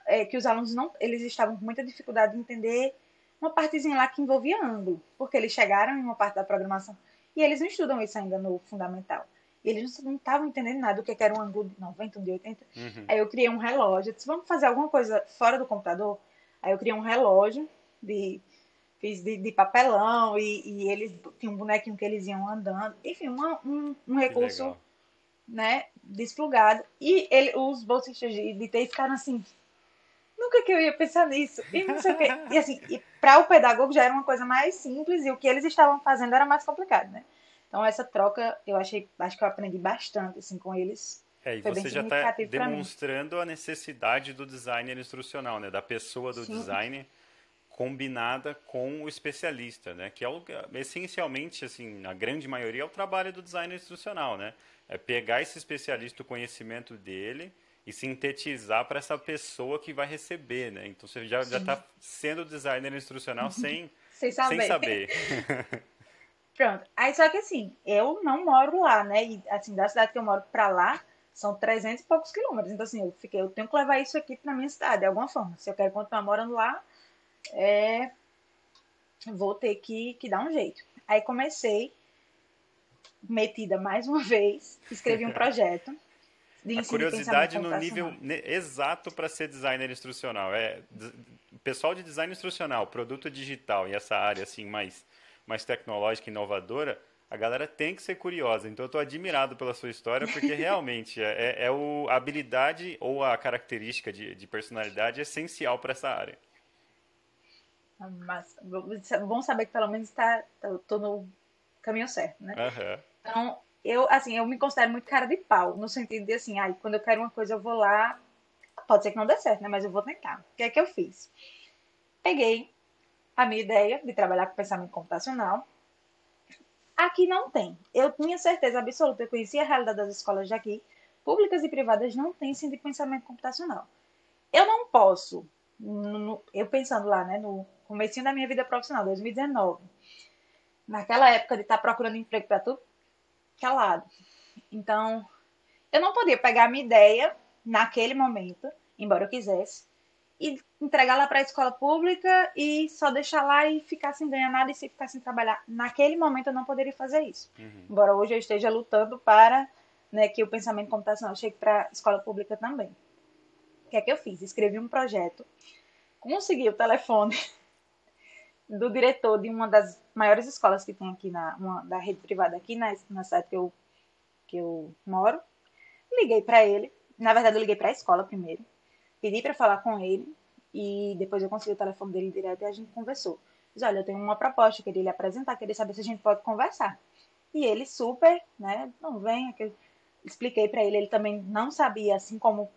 Speaker 2: é, que os alunos não, eles estavam com muita dificuldade de entender uma partezinha lá que envolvia ângulo, porque eles chegaram em uma parte da programação e eles não estudam isso ainda no fundamental. E eles não estavam entendendo nada do que era um ângulo de 90, um de 80. Uhum. Aí eu criei um relógio, eu disse, vamos fazer alguma coisa fora do computador? Aí eu criei um relógio de fiz de, de papelão e, e, eles tinham um bonequinho que eles iam andando. Enfim, uma, um, um recurso né, desplugado. E ele, os bolsistas de, de TI ficaram assim, nunca que eu ia pensar nisso. E não sei o quê. E assim, para o pedagogo já era uma coisa mais simples e o que eles estavam fazendo era mais complicado, né? Então essa troca eu achei, acho que eu aprendi bastante assim com eles.
Speaker 1: É, e Foi você já está demonstrando a necessidade do designer instrucional, né? Da pessoa do Sim. designer combinada com o especialista, né? Que é o, essencialmente, assim, a grande maioria é o trabalho do designer instrucional, né? É pegar esse especialista, o conhecimento dele e sintetizar para essa pessoa que vai receber, né? Então você já está sendo designer instrucional sem, sem saber. Sem saber.
Speaker 2: Pronto. Aí só que assim, eu não moro lá, né? E assim, da cidade que eu moro para lá, são 300 e poucos quilômetros. Então assim, eu fiquei, eu tenho que levar isso aqui para minha cidade de alguma forma. Se eu quero continuar morando lá, é, vou ter que, que dar um jeito. Aí comecei, metida mais uma vez, escrevi um projeto.
Speaker 1: De a curiosidade no nível exato para ser designer instrucional. É, pessoal de design instrucional, produto digital e essa área assim mais, mais tecnológica e inovadora, a galera tem que ser curiosa. Então eu estou admirado pela sua história, porque realmente é, é, é o, a habilidade ou a característica de, de personalidade essencial para essa área.
Speaker 2: Mas bom saber que pelo menos está tô no caminho certo, né?
Speaker 1: Uhum.
Speaker 2: Então, eu, assim, eu me considero muito cara de pau, no sentido de assim, ai, quando eu quero uma coisa, eu vou lá. Pode ser que não dê certo, né? Mas eu vou tentar. O que é que eu fiz? Peguei a minha ideia de trabalhar com pensamento computacional. Aqui não tem. Eu tinha certeza absoluta, eu conhecia a realidade das escolas daqui, públicas e privadas não têm sim de pensamento computacional. Eu não posso, no, eu pensando lá, né, no comecinho da minha vida profissional, 2019. Naquela época de estar tá procurando emprego para tudo que é lado. Então, eu não podia pegar a minha ideia naquele momento, embora eu quisesse, e entregar lá para a escola pública e só deixar lá e ficar sem ganhar nada e se ficar sem trabalhar. Naquele momento eu não poderia fazer isso. Uhum. Embora hoje eu esteja lutando para né, que o pensamento computacional chegue para a escola pública também. O que é que eu fiz? Escrevi um projeto, consegui o telefone do diretor de uma das maiores escolas que tem aqui na uma, da rede privada aqui na, na cidade que eu, que eu moro. Liguei para ele. Na verdade, eu liguei para a escola primeiro pedi para falar com ele e depois eu consegui o telefone dele direto e a gente conversou. Diz, olha, eu tenho uma proposta, queria lhe apresentar, queria saber se a gente pode conversar. E ele super, né, não vem, eu expliquei para ele, ele também não sabia, assim como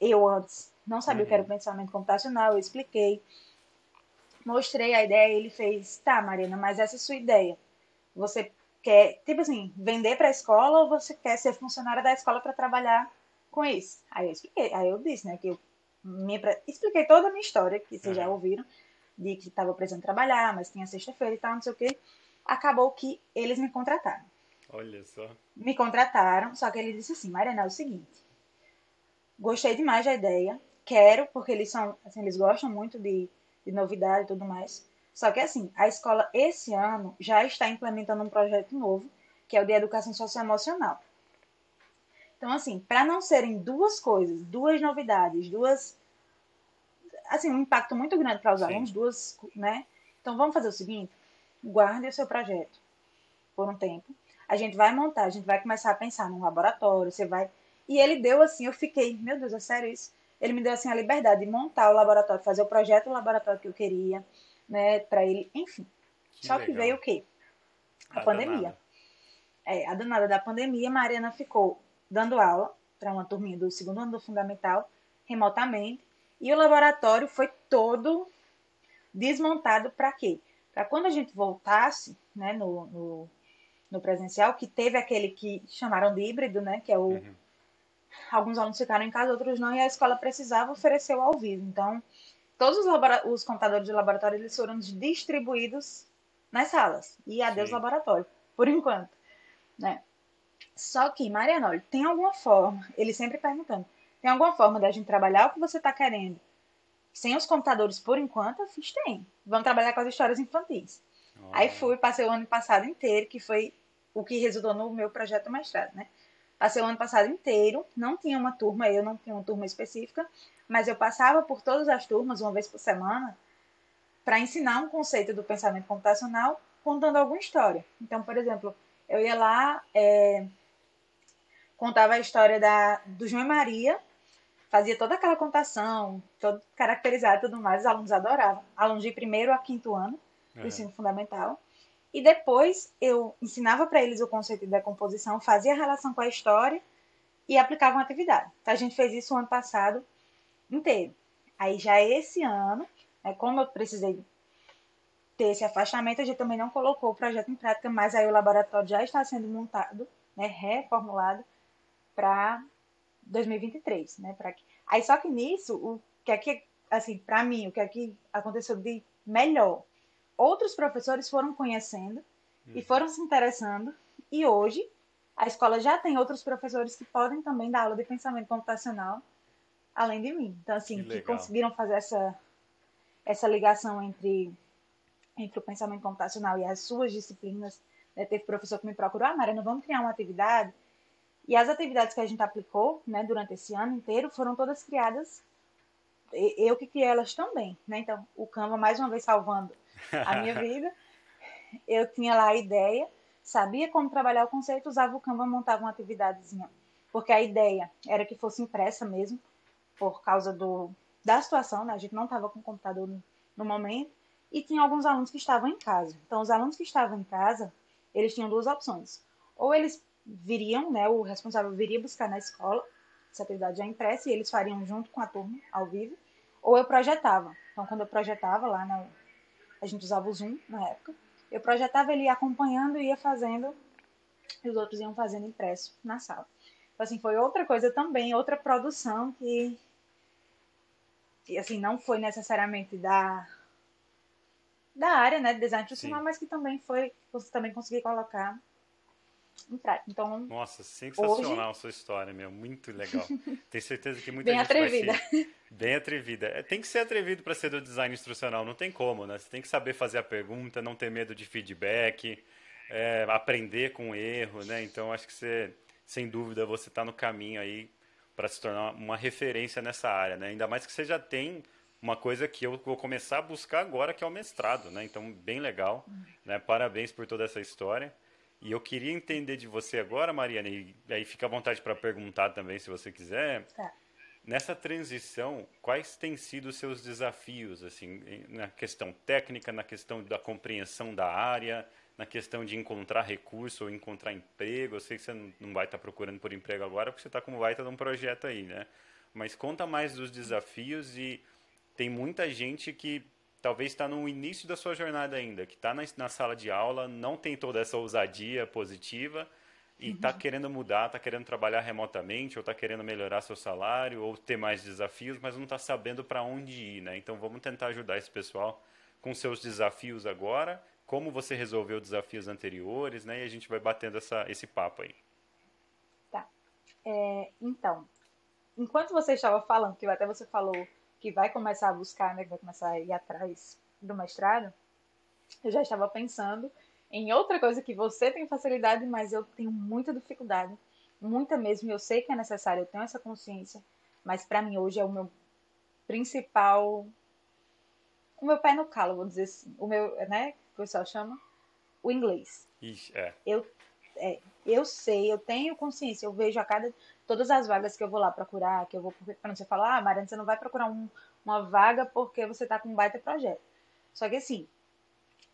Speaker 2: eu antes, não sabia uhum. o que era o uhum. pensamento computacional, eu expliquei, mostrei a ideia, ele fez, tá, Marina, mas essa é a sua ideia. Você quer, tipo assim, vender para a escola ou você quer ser funcionária da escola para trabalhar com isso. Aí eu expliquei, aí eu disse, né, que eu me, expliquei toda a minha história, que vocês uhum. já ouviram, de que estava precisando trabalhar, mas tinha sexta-feira e tal, não sei o quê. Acabou que eles me contrataram.
Speaker 1: Olha só.
Speaker 2: Me contrataram, só que ele disse assim, Mariana, é o seguinte, gostei demais da ideia, quero, porque eles são, assim, eles gostam muito de, de novidade e tudo mais. Só que assim, a escola esse ano já está implementando um projeto novo, que é o de educação socioemocional. Então, assim, para não serem duas coisas, duas novidades, duas. Assim, um impacto muito grande para os Sim. alunos, duas, né? Então, vamos fazer o seguinte: guarde o seu projeto por um tempo. A gente vai montar, a gente vai começar a pensar num laboratório, você vai. E ele deu assim, eu fiquei, meu Deus, é sério isso? Ele me deu assim a liberdade de montar o laboratório, fazer o projeto do laboratório que eu queria, né, para ele, enfim. Que Só legal. que veio o quê? A, a pandemia. Danada. É, a danada da pandemia, Mariana ficou dando aula para uma turminha do segundo ano do fundamental, remotamente, e o laboratório foi todo desmontado para quê? Para quando a gente voltasse né, no, no, no, presencial, que teve aquele que chamaram de híbrido, né, que é o. Uhum. Alguns alunos ficaram em casa, outros não, e a escola precisava oferecer o ao vivo. Então, todos os, os computadores de laboratório eles foram distribuídos nas salas. E adeus Sim. laboratório, por enquanto. Né? Só que, Mariana, tem alguma forma, ele sempre perguntando, tem alguma forma da gente trabalhar o que você está querendo? Sem os computadores, por enquanto, eu fiz tem. Vamos trabalhar com as histórias infantis. Oh. Aí fui, passei o ano passado inteiro, que foi o que resultou no meu projeto mestrado, né? Passei o ano passado inteiro, não tinha uma turma, eu não tinha uma turma específica, mas eu passava por todas as turmas, uma vez por semana, para ensinar um conceito do pensamento computacional, contando alguma história. Então, por exemplo, eu ia lá, é, contava a história da, do João e Maria, fazia toda aquela contação, todo caracterizado e tudo mais, os alunos adoravam. Alunos de primeiro a quinto ano do uhum. ensino fundamental. E depois eu ensinava para eles o conceito de decomposição, fazia relação com a história e aplicava uma atividade. Então a gente fez isso o ano passado inteiro. Aí já esse ano, né, como eu precisei ter esse afastamento, a gente também não colocou o projeto em prática, mas aí o laboratório já está sendo montado, né, reformulado, para 2023, né? Pra... Aí só que nisso, o que é que, assim, para mim, o que é que aconteceu de melhor? Outros professores foram conhecendo e foram se interessando, e hoje a escola já tem outros professores que podem também dar aula de pensamento computacional, além de mim. Então, assim, que, que conseguiram fazer essa, essa ligação entre, entre o pensamento computacional e as suas disciplinas. Né? Teve professor que me procurou, ah, Mariana, vamos criar uma atividade e as atividades que a gente aplicou né, durante esse ano inteiro foram todas criadas, eu que criei elas também. Né? Então, o Canva, mais uma vez, salvando a minha vida. Eu tinha lá a ideia, sabia como trabalhar o conceito, usava o Canva, montava uma atividadezinha. Porque a ideia era que fosse impressa mesmo, por causa do, da situação, né? a gente não estava com o computador no, no momento, e tinha alguns alunos que estavam em casa. Então, os alunos que estavam em casa, eles tinham duas opções. Ou eles viriam, né, o responsável viria buscar na escola essa atividade já impressa e eles fariam junto com a turma, ao vivo, ou eu projetava. Então, quando eu projetava lá, na, a gente usava o Zoom na época, eu projetava ele ia acompanhando e ia fazendo, e os outros iam fazendo impresso na sala. Então, assim, foi outra coisa também, outra produção que, que assim, não foi necessariamente da, da área, né, de design institucional, mas que também foi, você também consegui colocar. Então,
Speaker 1: Nossa, sensacional hoje... sua história, meu. Muito legal. Tenho certeza que muita
Speaker 2: bem
Speaker 1: gente
Speaker 2: atrevida.
Speaker 1: vai se... Bem atrevida. É, tem que ser atrevido para ser do design instrucional, não tem como, né? Você tem que saber fazer a pergunta, não ter medo de feedback, é, aprender com erro, né? Então, acho que você, sem dúvida, você está no caminho aí para se tornar uma referência nessa área, né? Ainda mais que você já tem uma coisa que eu vou começar a buscar agora, que é o mestrado, né? Então, bem legal, né? Parabéns por toda essa história. E eu queria entender de você agora, Mariana, e aí fica à vontade para perguntar também, se você quiser.
Speaker 2: Tá.
Speaker 1: Nessa transição, quais têm sido os seus desafios, assim, na questão técnica, na questão da compreensão da área, na questão de encontrar recurso ou encontrar emprego? Eu sei que você não vai estar procurando por emprego agora, porque você está como vai estar num projeto aí, né? Mas conta mais dos desafios e tem muita gente que talvez está no início da sua jornada ainda, que está na, na, sala de aula, não tem toda essa ousadia positiva e está uhum. querendo mudar, está querendo trabalhar remotamente, ou está querendo melhorar seu salário, ou ter mais desafios, mas não está sabendo para onde ir, né? Então vamos tentar ajudar esse pessoal com seus desafios agora, como você resolveu desafios anteriores, né? E a gente vai batendo essa, esse papo aí.
Speaker 2: Tá. É, então, enquanto você estava falando, que até você falou que vai começar a buscar, né, que vai começar a ir atrás do mestrado, eu já estava pensando em outra coisa que você tem facilidade, mas eu tenho muita dificuldade, muita mesmo. Eu sei que é necessário, eu tenho essa consciência, mas para mim hoje é o meu principal, o meu pé no calo, vou dizer assim, o meu, né, que o pessoal chama, o inglês.
Speaker 1: Ixi, é.
Speaker 2: Eu, é, eu sei, eu tenho consciência, eu vejo a cada todas as vagas que eu vou lá procurar, que eu vou para você falar, ah, Mariana, você não vai procurar um, uma vaga porque você está com um baita projeto. Só que assim,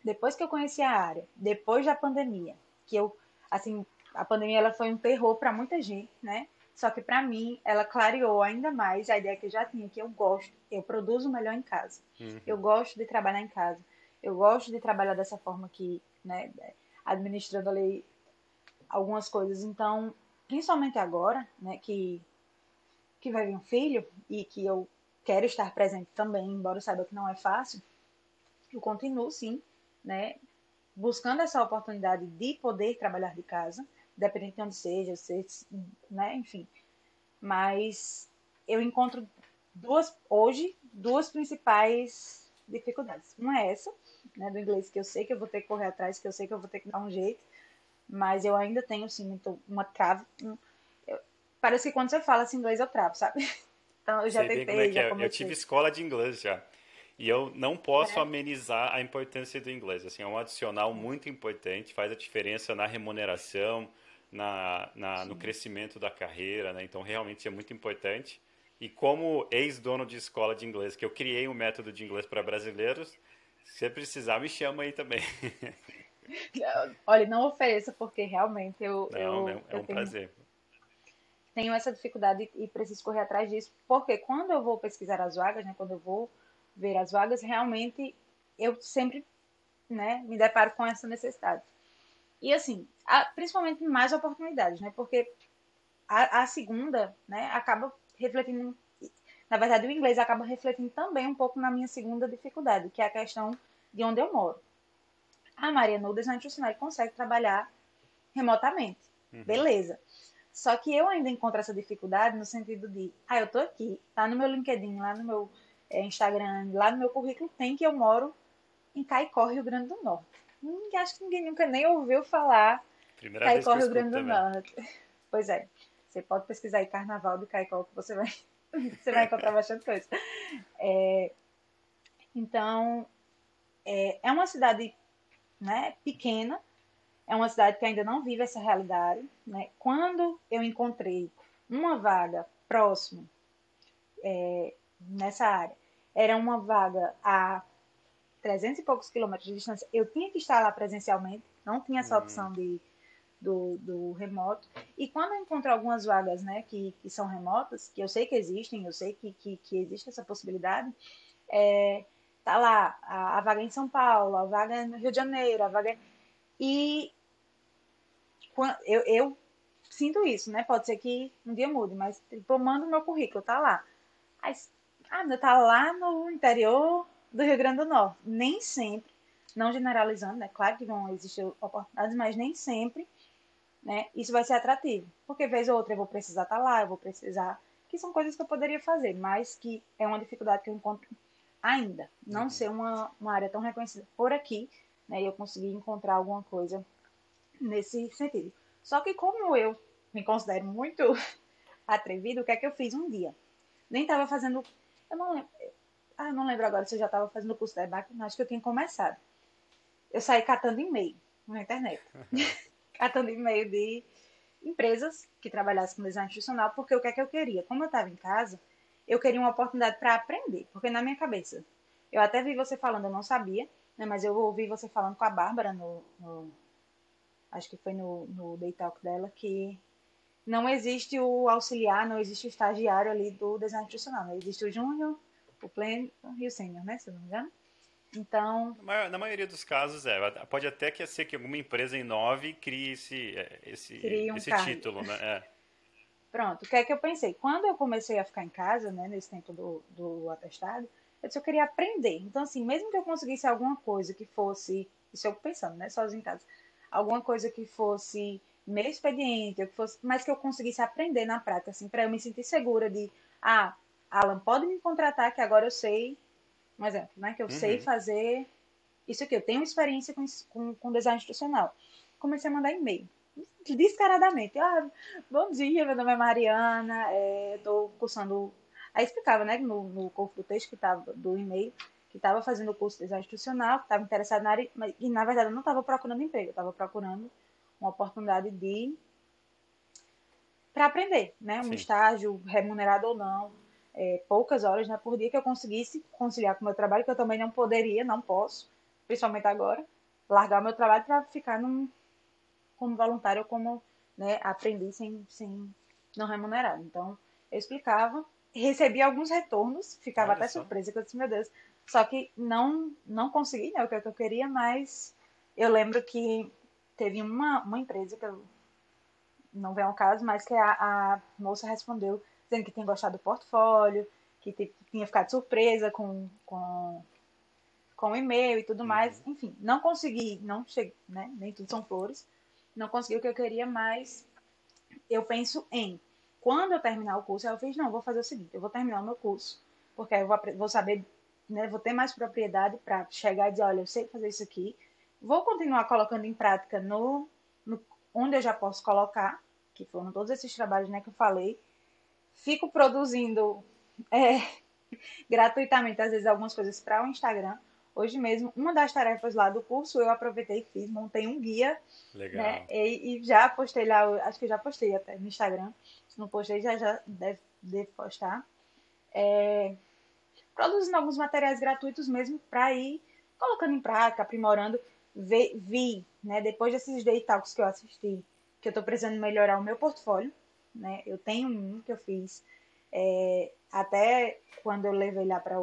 Speaker 2: depois que eu conheci a área, depois da pandemia, que eu, assim, a pandemia ela foi um terror para muita gente, né? Só que para mim ela clareou ainda mais a ideia que eu já tinha, que eu gosto, eu produzo melhor em casa. Uhum. Eu gosto de trabalhar em casa. Eu gosto de trabalhar dessa forma aqui, né, administrando ali algumas coisas. Então, principalmente agora, né, que, que vai vir um filho e que eu quero estar presente também, embora eu saiba que não é fácil, eu continuo sim, né, buscando essa oportunidade de poder trabalhar de casa, dependendo de onde seja, se, né, enfim. Mas eu encontro duas hoje duas principais dificuldades. Uma é essa, né, do inglês que eu sei que eu vou ter que correr atrás, que eu sei que eu vou ter que dar um jeito, mas eu ainda tenho, sim, uma trave. Um, eu, parece que quando você fala assim inglês eu travo, sabe? Então eu já Sei tentei, é já é.
Speaker 1: Eu tive escola de inglês já. E eu não posso é. amenizar a importância do inglês. Assim, é um adicional muito importante, faz a diferença na remuneração, na, na no crescimento da carreira, né? Então, realmente é muito importante. E como ex-dono de escola de inglês, que eu criei um método de inglês para brasileiros, se precisar, me chama aí também.
Speaker 2: Olha, não ofereça, porque realmente eu.
Speaker 1: Não,
Speaker 2: eu,
Speaker 1: é um
Speaker 2: eu tenho,
Speaker 1: prazer.
Speaker 2: Tenho essa dificuldade e preciso correr atrás disso, porque quando eu vou pesquisar as vagas, né, quando eu vou ver as vagas, realmente eu sempre né, me deparo com essa necessidade. E assim, há, principalmente mais oportunidades, né? Porque a, a segunda, né, acaba refletindo na verdade, o inglês acaba refletindo também um pouco na minha segunda dificuldade, que é a questão de onde eu moro. A Maria no design institucional consegue trabalhar remotamente. Uhum. Beleza. Só que eu ainda encontro essa dificuldade no sentido de, ah, eu tô aqui, tá no meu LinkedIn, lá no meu é, Instagram, lá no meu currículo tem que eu moro em Caicó, Rio Grande do Norte. Hum, acho que ninguém nunca nem ouviu falar
Speaker 1: Primeira Caicó, Rio Grande do Norte.
Speaker 2: Pois é. Você pode pesquisar aí Carnaval do Caicó que você vai, você vai encontrar bastante coisa. É, então, é, é uma cidade né, pequena, é uma cidade que ainda não vive essa realidade. Né? Quando eu encontrei uma vaga próximo é, nessa área, era uma vaga a 300 e poucos quilômetros de distância, eu tinha que estar lá presencialmente, não tinha essa uhum. opção de, do, do remoto. E quando eu encontro algumas vagas né, que, que são remotas, que eu sei que existem, eu sei que, que, que existe essa possibilidade, é, tá lá a, a, vaga em São Paulo, a vaga no Rio de Janeiro, a vaga. E eu, eu sinto isso, né? Pode ser que um dia mude, mas tipo, eu mando meu currículo, tá lá. Aí, ah, meu, tá lá no interior do Rio Grande do Norte. Nem sempre, não generalizando, né? Claro que vão existir oportunidades, mas nem sempre né, isso vai ser atrativo. Porque vez ou outra eu vou precisar estar tá lá, eu vou precisar. Que são coisas que eu poderia fazer, mas que é uma dificuldade que eu encontro ainda. Não uhum. ser uma, uma área tão reconhecida por aqui, né, e eu conseguir encontrar alguma coisa nesse sentido. Só que como eu me considero muito atrevido, o que é que eu fiz um dia? Nem estava fazendo. Eu não lembro. Ah, não lembro agora se eu já estava fazendo o curso da EBAC, mas acho que eu tinha começado. Eu saí catando e-mail na internet. catando e-mail de empresas que trabalhassem com design institucional, porque o que é que eu queria? Como eu estava em casa, eu queria uma oportunidade para aprender, porque na minha cabeça, eu até vi você falando, eu não sabia, né, mas eu ouvi você falando com a Bárbara no, no acho que foi no, no Day Talk dela, que não existe o auxiliar, não existe o estagiário ali do design institucional, né? existe o júnior, o pleno e o sênior, né, se eu não me engano. Então.
Speaker 1: Na maioria dos casos, é. Pode até que ser que alguma empresa inove crie esse, é, esse, crie um esse título, né? É.
Speaker 2: Pronto, o que é que eu pensei? Quando eu comecei a ficar em casa, né, nesse tempo do, do atestado, eu disse eu queria aprender. Então, assim, mesmo que eu conseguisse alguma coisa que fosse. Isso eu pensando, né, sozinho em casa. Alguma coisa que fosse meio expediente, que fosse, mas que eu conseguisse aprender na prática, assim, para eu me sentir segura de, ah, Alan, pode me contratar que agora eu sei, um exemplo, né, que eu uhum. sei fazer isso aqui, eu tenho experiência com, com, com design institucional. Comecei a mandar e-mail, descaradamente, ah, bom dia, meu nome é Mariana, é, estou cursando, aí explicava, né, no, no corpo do texto que estava, do e-mail, que estava fazendo o curso de design institucional, que estava interessado na área, mas, e na verdade eu não estava procurando emprego, eu estava procurando uma oportunidade de para aprender, né? Um Sim. estágio remunerado ou não, é, poucas horas né, por dia que eu conseguisse conciliar com o meu trabalho, que eu também não poderia, não posso, principalmente agora, largar o meu trabalho para ficar num, como voluntário ou como né, aprendiz sem, sem não remunerado. Então, eu explicava, recebi alguns retornos, ficava Olha até só. surpresa, que eu disse, meu Deus, só que não, não consegui né, o que eu queria, mas eu lembro que teve uma, uma empresa que eu não vem ao caso, mas que a, a moça respondeu dizendo que tinha gostado do portfólio, que tinha ficado surpresa com, com, com o e-mail e tudo uhum. mais. Enfim, não consegui, não cheguei, né? Nem tudo são flores. Não consegui o que eu queria, mas eu penso em quando eu terminar o curso, eu fiz, não, vou fazer o seguinte, eu vou terminar o meu curso, porque aí eu vou, vou saber, né, vou ter mais propriedade para chegar e dizer, olha, eu sei fazer isso aqui, Vou continuar colocando em prática no, no onde eu já posso colocar, que foram todos esses trabalhos né, que eu falei. Fico produzindo é, gratuitamente, às vezes, algumas coisas para o Instagram. Hoje mesmo, uma das tarefas lá do curso, eu aproveitei e fiz, montei um guia. Legal. Né, e, e, já postei lá, acho que já postei até no Instagram. Se não postei, já, já deve, deve postar. É, produzindo alguns materiais gratuitos mesmo para ir colocando em prática, aprimorando vi, vi né, depois desses day talks que eu assisti, que eu estou precisando melhorar o meu portfólio, né? Eu tenho um que eu fiz é, até quando eu levei lá para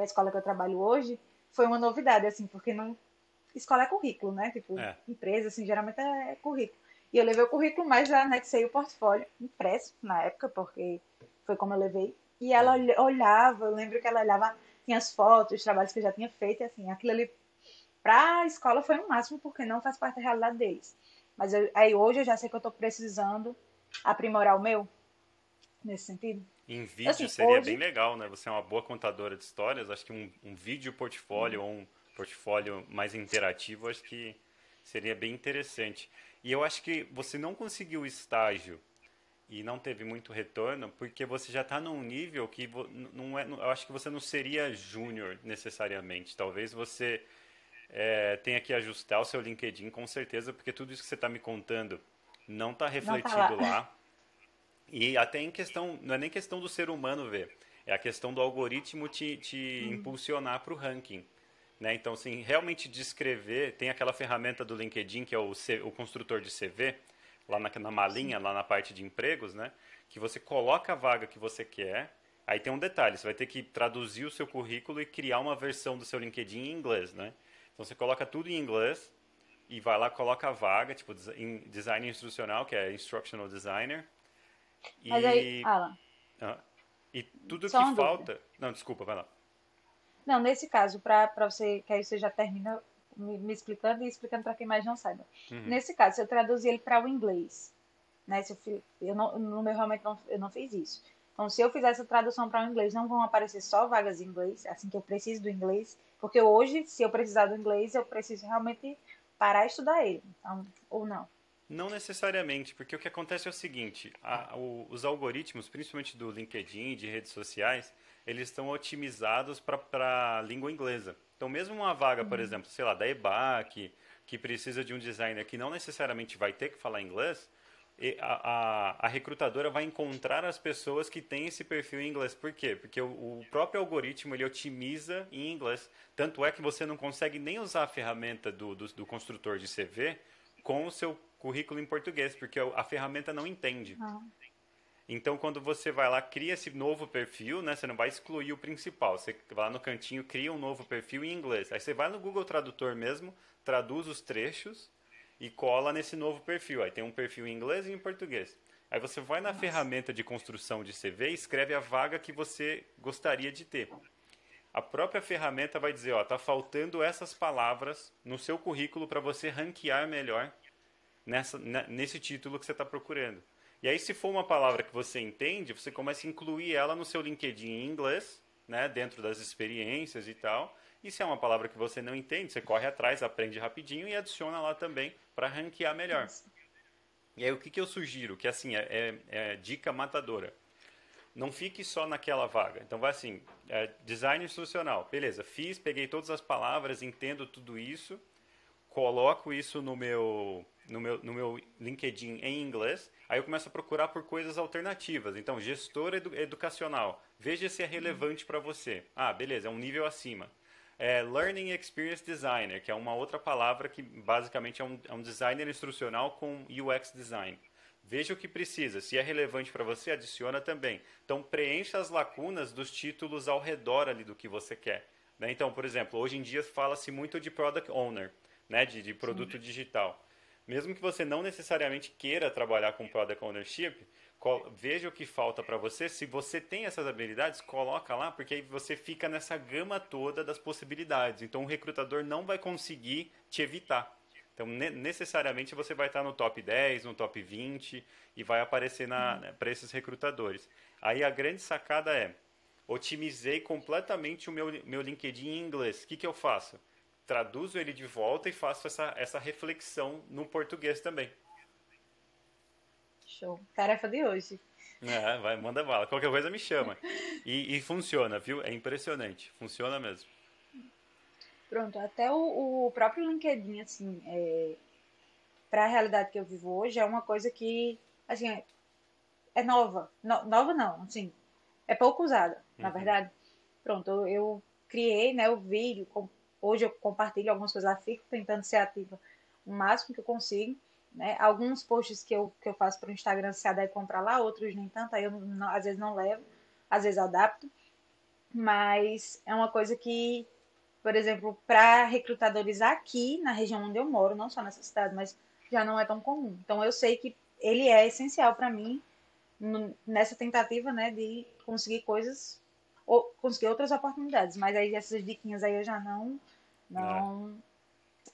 Speaker 2: a escola que eu trabalho hoje, foi uma novidade, assim, porque não escola é currículo, né? Tipo, é. empresa, assim, geralmente é currículo. E eu levei o currículo, mas já anexei o portfólio impresso na época, porque foi como eu levei. E ela é. olhava, eu lembro que ela olhava, tinha as fotos, os trabalhos que eu já tinha feito, e assim, aquilo ali para a escola foi o máximo, porque não faz parte da realidade deles. Mas eu, aí hoje eu já sei que eu estou precisando aprimorar o meu, nesse sentido.
Speaker 1: Em vídeo assim, seria hoje... bem legal, né? Você é uma boa contadora de histórias, acho que um, um vídeo portfólio ou um portfólio mais interativo, acho que seria bem interessante. E eu acho que você não conseguiu o estágio e não teve muito retorno porque você já está num nível que não é, eu acho que você não seria júnior necessariamente. Talvez você é, tenha que ajustar o seu LinkedIn com certeza, porque tudo isso que você está me contando não está refletido não tá lá. lá. E até em questão, não é nem questão do ser humano ver, é a questão do algoritmo te, te hum. impulsionar para o ranking. Né? Então, assim, realmente descrever, tem aquela ferramenta do LinkedIn que é o, C, o construtor de CV, lá na, na malinha, Sim. lá na parte de empregos, né? que você coloca a vaga que você quer, aí tem um detalhe, você vai ter que traduzir o seu currículo e criar uma versão do seu LinkedIn em inglês, né? Então você coloca tudo em inglês e vai lá, coloca a vaga, tipo, em design instrucional, que é instructional designer.
Speaker 2: Mas e... aí, Alan.
Speaker 1: Ah, e tudo Só que falta. Dúvida. Não, desculpa, vai lá.
Speaker 2: Não, nesse caso, para você, que aí você já termina me, me explicando e explicando para quem mais não saiba. Uhum. Nesse caso, se eu traduzir ele para o inglês, né? Se eu, eu não, no meu realmente não, eu não fiz isso. Então, se eu fizer essa tradução para o inglês, não vão aparecer só vagas em inglês, assim que eu preciso do inglês, porque hoje, se eu precisar do inglês, eu preciso realmente parar e estudar ele, então, ou não.
Speaker 1: Não necessariamente, porque o que acontece é o seguinte: a, o, os algoritmos, principalmente do LinkedIn, de redes sociais, eles estão otimizados para a língua inglesa. Então, mesmo uma vaga, por uhum. exemplo, sei lá, da EBAC, que precisa de um designer que não necessariamente vai ter que falar inglês, a, a, a, recrutadora vai encontrar as pessoas que têm esse perfil em inglês. Por quê? Porque o, o, próprio algoritmo ele otimiza em inglês. Tanto é que você não consegue nem usar a ferramenta do, do, do construtor de CV com o seu currículo em português, porque a ferramenta não entende. Ah. Então, quando você vai lá, cria esse novo perfil, né? Você não vai excluir o principal. Você vai lá no cantinho, cria um novo perfil em inglês. Aí você vai no Google Tradutor mesmo, traduz os trechos e cola nesse novo perfil. Aí tem um perfil em inglês e em português. Aí você vai na Nossa. ferramenta de construção de CV e escreve a vaga que você gostaria de ter. A própria ferramenta vai dizer, ó, tá faltando essas palavras no seu currículo para você ranquear melhor nessa, nesse título que você está procurando. E aí, se for uma palavra que você entende, você começa a incluir ela no seu LinkedIn em inglês, né, dentro das experiências e tal. E se é uma palavra que você não entende, você corre atrás, aprende rapidinho e adiciona lá também para ranquear melhor. E aí o que, que eu sugiro? Que assim, é, é, é, dica matadora. Não fique só naquela vaga. Então vai assim, é, design institucional. Beleza, fiz, peguei todas as palavras, entendo tudo isso, coloco isso no meu, no meu, no meu LinkedIn em inglês, aí eu começo a procurar por coisas alternativas. Então, gestor edu educacional, veja se é relevante para você. Ah, beleza, é um nível acima é Learning Experience Designer, que é uma outra palavra que basicamente é um, é um designer instrucional com UX design. Veja o que precisa. Se é relevante para você, adiciona também. Então, preencha as lacunas dos títulos ao redor ali do que você quer. Né? Então, por exemplo, hoje em dia fala-se muito de Product Owner, né? de, de produto Sim. digital. Mesmo que você não necessariamente queira trabalhar com Product Ownership, veja o que falta para você. Se você tem essas habilidades, coloca lá, porque aí você fica nessa gama toda das possibilidades. Então o recrutador não vai conseguir te evitar. Então, necessariamente você vai estar no top 10, no top 20 e vai aparecer uhum. né, para esses recrutadores. Aí a grande sacada é: otimizei completamente o meu, meu LinkedIn em inglês. O que, que eu faço? Traduzo ele de volta e faço essa, essa reflexão no português também.
Speaker 2: Show. Tarefa de hoje.
Speaker 1: É, vai, manda bala. Qualquer coisa me chama. E, e funciona, viu? É impressionante. Funciona mesmo.
Speaker 2: Pronto, até o, o próprio LinkedIn, assim, é, para a realidade que eu vivo hoje, é uma coisa que, assim, é, é nova. No, nova não, assim, é pouco usada, uhum. na verdade. Pronto, eu, eu, criei, né, o vídeo, com, hoje eu compartilho algumas coisas, fico tentando ser ativa o máximo que eu consigo. Né? Alguns posts que eu, que eu faço para o Instagram se adequam para lá, outros nem tanto, aí eu não, às vezes não levo, às vezes adapto. Mas é uma coisa que, por exemplo, para recrutadores aqui na região onde eu moro, não só nessa cidade, mas já não é tão comum. Então eu sei que ele é essencial para mim nessa tentativa, né, de conseguir coisas ou conseguir outras oportunidades. Mas aí essas diquinhas aí eu já não não é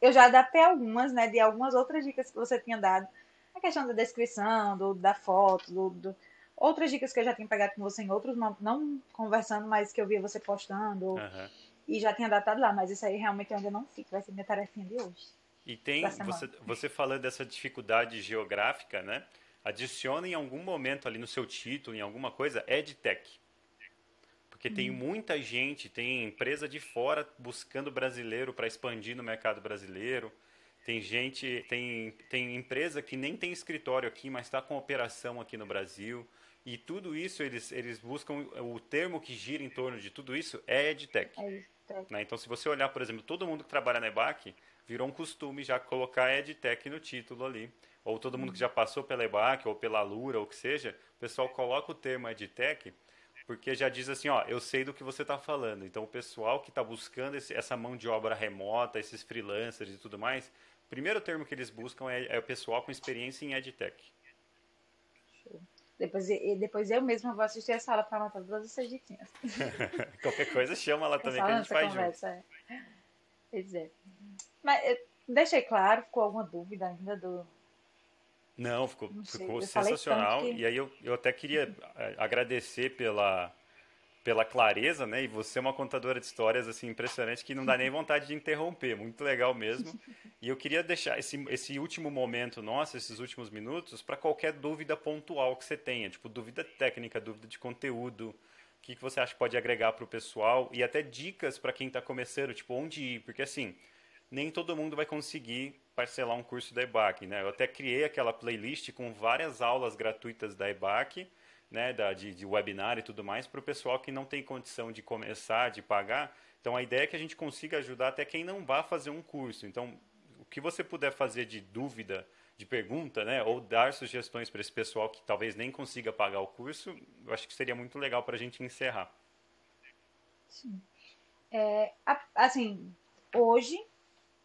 Speaker 2: eu já adaptei algumas, né, de algumas outras dicas que você tinha dado. A questão da descrição, do, da foto, do, do, outras dicas que eu já tinha pegado com você em outros, não, não conversando, mas que eu via você postando. Uhum. E já tinha adaptado lá, mas isso aí realmente eu ainda não fico, vai ser minha tarefinha de hoje.
Speaker 1: E tem, você, você falando dessa dificuldade geográfica, né? Adiciona em algum momento ali no seu título, em alguma coisa, EdTech. Porque tem uhum. muita gente, tem empresa de fora buscando brasileiro para expandir no mercado brasileiro. Tem gente, tem, tem empresa que nem tem escritório aqui, mas está com operação aqui no Brasil. E tudo isso, eles, eles buscam, o termo que gira em torno de tudo isso é EdTech. É né? Então, se você olhar, por exemplo, todo mundo que trabalha na EBAC, virou um costume já colocar EdTech no título ali. Ou todo mundo que já passou pela EBAC ou pela Lura, ou o que seja, o pessoal coloca o termo EdTech porque já diz assim, ó, eu sei do que você está falando. Então, o pessoal que está buscando esse, essa mão de obra remota, esses freelancers e tudo mais, o primeiro termo que eles buscam é, é o pessoal com experiência em EdTech.
Speaker 2: Show. Depois, depois eu mesma vou assistir essa aula para anotar todas essas dicas.
Speaker 1: Qualquer coisa, chama lá também que a gente faz conversa, junto. É.
Speaker 2: Pois é. Mas eu deixei claro, ficou alguma dúvida ainda do.
Speaker 1: Não, ficou, Não ficou sensacional. Que... E aí eu, eu até queria eh, agradecer pela, pela clareza, né? E você é uma contadora de histórias assim impressionante que não dá nem vontade de interromper, muito legal mesmo. E eu queria deixar esse, esse último momento nosso, esses últimos minutos, para qualquer dúvida pontual que você tenha, tipo dúvida técnica, dúvida de conteúdo, o que, que você acha que pode agregar para o pessoal e até dicas para quem está começando, tipo onde ir, porque assim nem todo mundo vai conseguir parcelar um curso da EBAC, né? Eu até criei aquela playlist com várias aulas gratuitas da EBAC, né, da, de, de webinar e tudo mais, para o pessoal que não tem condição de começar, de pagar. Então, a ideia é que a gente consiga ajudar até quem não vá fazer um curso. Então, o que você puder fazer de dúvida, de pergunta, né, ou dar sugestões para esse pessoal que talvez nem consiga pagar o curso, eu acho que seria muito legal para a gente encerrar.
Speaker 2: Sim. É, assim, hoje,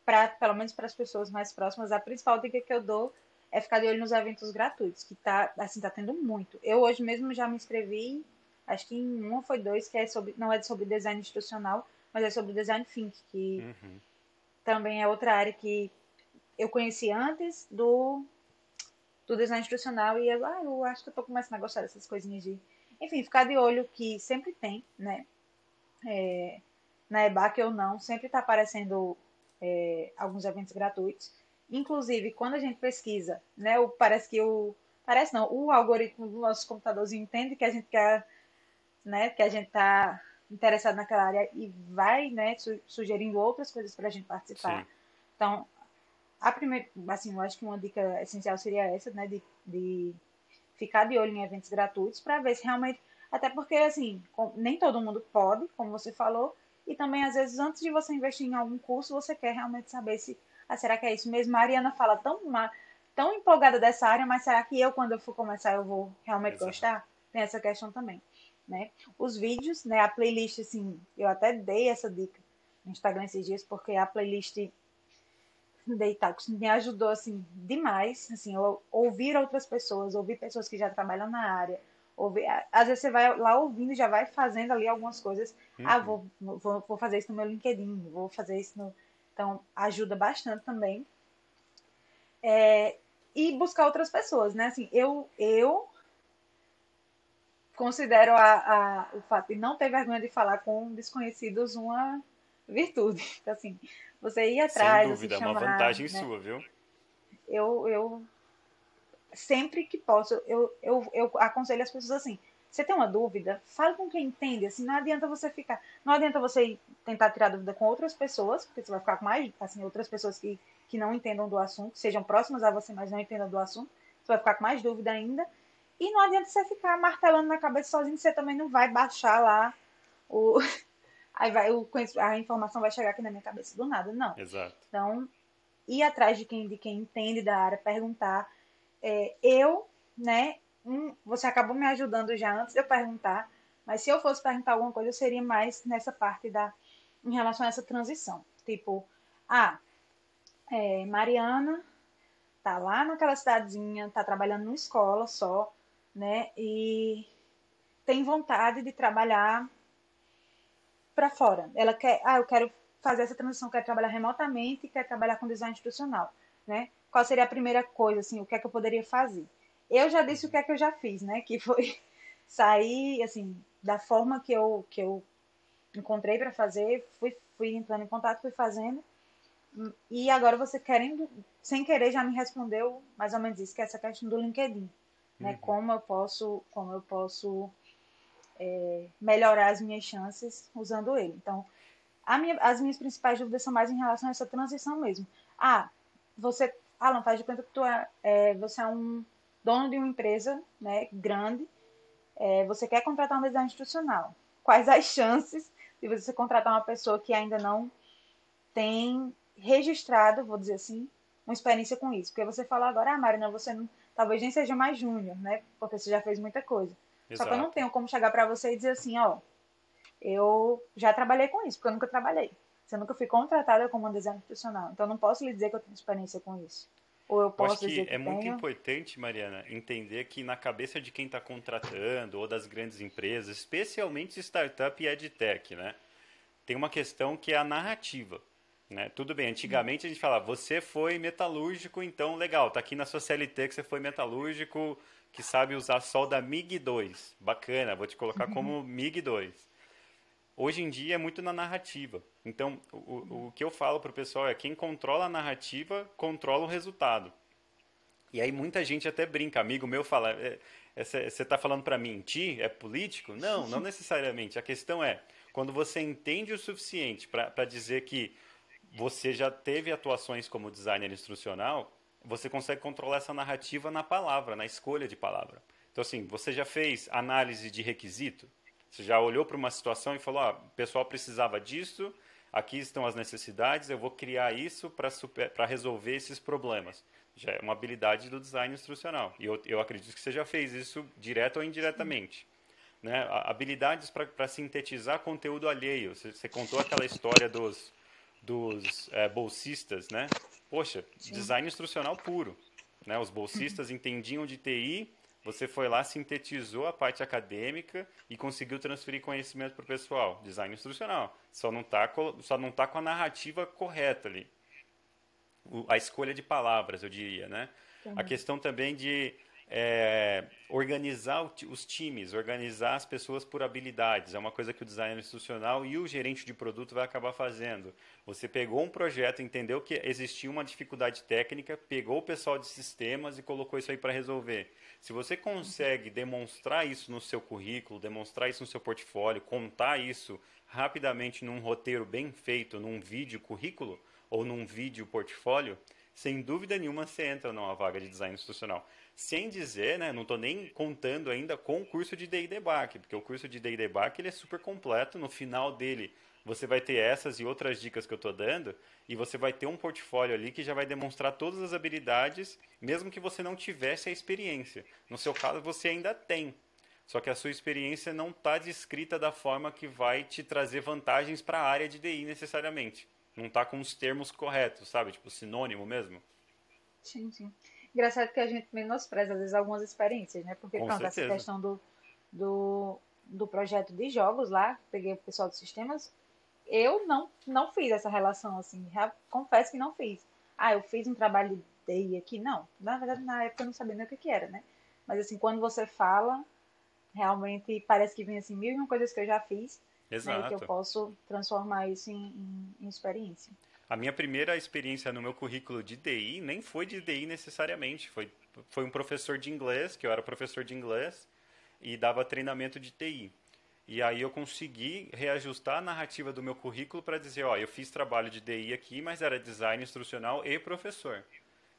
Speaker 2: pra, pelo menos para as pessoas mais próximas, a principal dica que eu dou é ficar de olho nos eventos gratuitos, que tá, assim, tá tendo muito. Eu hoje mesmo já me inscrevi, acho que em um ou foi dois, que é sobre, não é sobre design institucional, mas é sobre design think, que uhum. também é outra área que eu conheci antes do, do design institucional e eu, ah, eu acho que eu tô começando a gostar dessas coisinhas de. Enfim, ficar de olho que sempre tem, né? É, na EBAC ou não, sempre está aparecendo é, alguns eventos gratuitos. Inclusive, quando a gente pesquisa, né, o, parece que o. Parece não, o algoritmo do nosso computadorzinho entende que a gente quer, né, que a gente está interessado naquela área e vai, né, sugerindo outras coisas para a gente participar. Sim. Então, a primeira, assim, eu acho que uma dica essencial seria essa, né, de, de ficar de olho em eventos gratuitos para ver se realmente, até porque, assim, nem todo mundo pode, como você falou, e também, às vezes, antes de você investir em algum curso, você quer realmente saber se, ah, será que é isso mesmo? A Ariana fala tão, tão empolgada dessa área, mas será que eu, quando eu for começar, eu vou realmente Exato. gostar? Tem essa questão também, né? Os vídeos, né, a playlist, assim, eu até dei essa dica no Instagram esses dias, porque a playlist Deitados me ajudou assim demais, assim, ouvir outras pessoas, ouvir pessoas que já trabalham na área, ouvir, às vezes você vai lá ouvindo, já vai fazendo ali algumas coisas. Ah, uhum. Ah, vou, vou, vou fazer isso no meu LinkedIn, vou fazer isso no. Então, ajuda bastante também. É, e buscar outras pessoas, né? Assim, eu, eu considero a, a, o fato de não ter vergonha de falar com desconhecidos uma virtude. Então, assim, você ir atrás.
Speaker 1: Sem dúvida, é uma vantagem né? sua, viu?
Speaker 2: Eu, eu sempre que posso, eu, eu, eu aconselho as pessoas assim. Você tem uma dúvida? Fale com quem entende. Assim, não adianta você ficar. Não adianta você tentar tirar dúvida com outras pessoas, porque você vai ficar com mais, assim, outras pessoas que, que não entendam do assunto, sejam próximas a você, mas não entendam do assunto. Você vai ficar com mais dúvida ainda. E não adianta você ficar martelando na cabeça sozinho, você também não vai baixar lá o, aí vai, o, a informação vai chegar aqui na minha cabeça do nada. Não.
Speaker 1: Exato.
Speaker 2: Então, ir atrás de quem, de quem entende da área, perguntar. É, eu, né, um, você acabou me ajudando já antes de eu perguntar, mas se eu fosse perguntar alguma coisa, eu seria mais nessa parte da, em relação a essa transição. Tipo, ah, é, Mariana tá lá naquela cidadezinha, tá trabalhando numa escola só, né, e tem vontade de trabalhar para fora. Ela quer, ah, eu quero fazer essa transição, quero trabalhar remotamente, quero trabalhar com design institucional, né? Qual seria a primeira coisa, assim, o que é que eu poderia fazer? Eu já disse o que é que eu já fiz, né? Que foi sair, assim, da forma que eu, que eu encontrei para fazer, fui, fui entrando em contato, fui fazendo. E agora você querendo, sem querer, já me respondeu mais ou menos isso, que é essa questão do LinkedIn, né? Uhum. Como eu posso, como eu posso é, melhorar as minhas chances usando ele. Então, minha, as minhas principais dúvidas são mais em relação a essa transição mesmo. Ah, você, Alan, faz de conta que tu é, é você é um dono de uma empresa né, grande, é, você quer contratar um design institucional. Quais as chances de você contratar uma pessoa que ainda não tem registrado, vou dizer assim, uma experiência com isso? Porque você fala agora, ah, Marina, você não, talvez nem seja mais júnior, né? Porque você já fez muita coisa. Exato. Só que eu não tenho como chegar para você e dizer assim, ó, eu já trabalhei com isso, porque eu nunca trabalhei. Você nunca fui contratada como designer profissional. Então eu não posso lhe dizer que eu tenho experiência com isso. Ou eu posso eu acho que dizer que
Speaker 1: é muito
Speaker 2: tenho...
Speaker 1: importante, Mariana, entender que na cabeça de quem está contratando ou das grandes empresas, especialmente startup e edtech, né, tem uma questão que é a narrativa. Né? Tudo bem, antigamente a gente falava, você foi metalúrgico, então legal, tá aqui na sua CLT que você foi metalúrgico, que sabe usar solda MIG-2. Bacana, vou te colocar uhum. como MIG-2. Hoje em dia é muito na narrativa. Então, o, o que eu falo para o pessoal é quem controla a narrativa, controla o resultado. E aí muita gente até brinca, amigo meu fala, é, é, você está falando para mentir? É político? Não, não necessariamente. A questão é, quando você entende o suficiente para dizer que você já teve atuações como designer instrucional, você consegue controlar essa narrativa na palavra, na escolha de palavra. Então, assim, você já fez análise de requisito? Você já olhou para uma situação e falou: ah, o pessoal precisava disso, aqui estão as necessidades, eu vou criar isso para resolver esses problemas. Já é uma habilidade do design instrucional. E eu, eu acredito que você já fez isso direto ou indiretamente. Né? Habilidades para sintetizar conteúdo alheio. Você, você, contou aquela história dos, dos é, bolsistas, né? Poxa, Sim. design instrucional puro. Né? Os bolsistas entendiam de TI, você foi lá, sintetizou a parte acadêmica e conseguiu transferir conhecimento para o pessoal. Design instrucional. Só não está só não tá com a narrativa correta ali. O, a escolha de palavras, eu diria, né? A questão também de é, organizar os times, organizar as pessoas por habilidades. É uma coisa que o designer institucional e o gerente de produto vai acabar fazendo. Você pegou um projeto, entendeu que existia uma dificuldade técnica, pegou o pessoal de sistemas e colocou isso aí para resolver. Se você consegue demonstrar isso no seu currículo, demonstrar isso no seu portfólio, contar isso rapidamente num roteiro bem feito, num vídeo currículo ou num vídeo portfólio, sem dúvida nenhuma você entra numa vaga de design institucional. Sem dizer, né, não estou nem contando ainda com o curso de DI Debug, porque o curso de DI Debug ele é super completo. No final dele, você vai ter essas e outras dicas que eu estou dando, e você vai ter um portfólio ali que já vai demonstrar todas as habilidades, mesmo que você não tivesse a experiência. No seu caso, você ainda tem. Só que a sua experiência não está descrita da forma que vai te trazer vantagens para a área de DI necessariamente. Não está com os termos corretos, sabe? Tipo, sinônimo mesmo.
Speaker 2: Sim, sim. Engraçado que a gente menospreza, às vezes, algumas experiências, né? Porque, Com pronto, certeza. essa questão do, do, do projeto de jogos lá, peguei o pessoal dos sistemas, eu não, não fiz essa relação, assim, já confesso que não fiz. Ah, eu fiz um trabalho de TI aqui, não. Na verdade, na época eu não sabia nem o que, que era, né? Mas, assim, quando você fala, realmente parece que vem, assim, mil e uma coisas que eu já fiz, Exato. Né, que eu posso transformar isso em, em, em experiência.
Speaker 1: A minha primeira experiência no meu currículo de DI nem foi de DI necessariamente, foi, foi um professor de inglês, que eu era professor de inglês, e dava treinamento de TI. E aí eu consegui reajustar a narrativa do meu currículo para dizer, ó, eu fiz trabalho de DI aqui, mas era design instrucional e professor.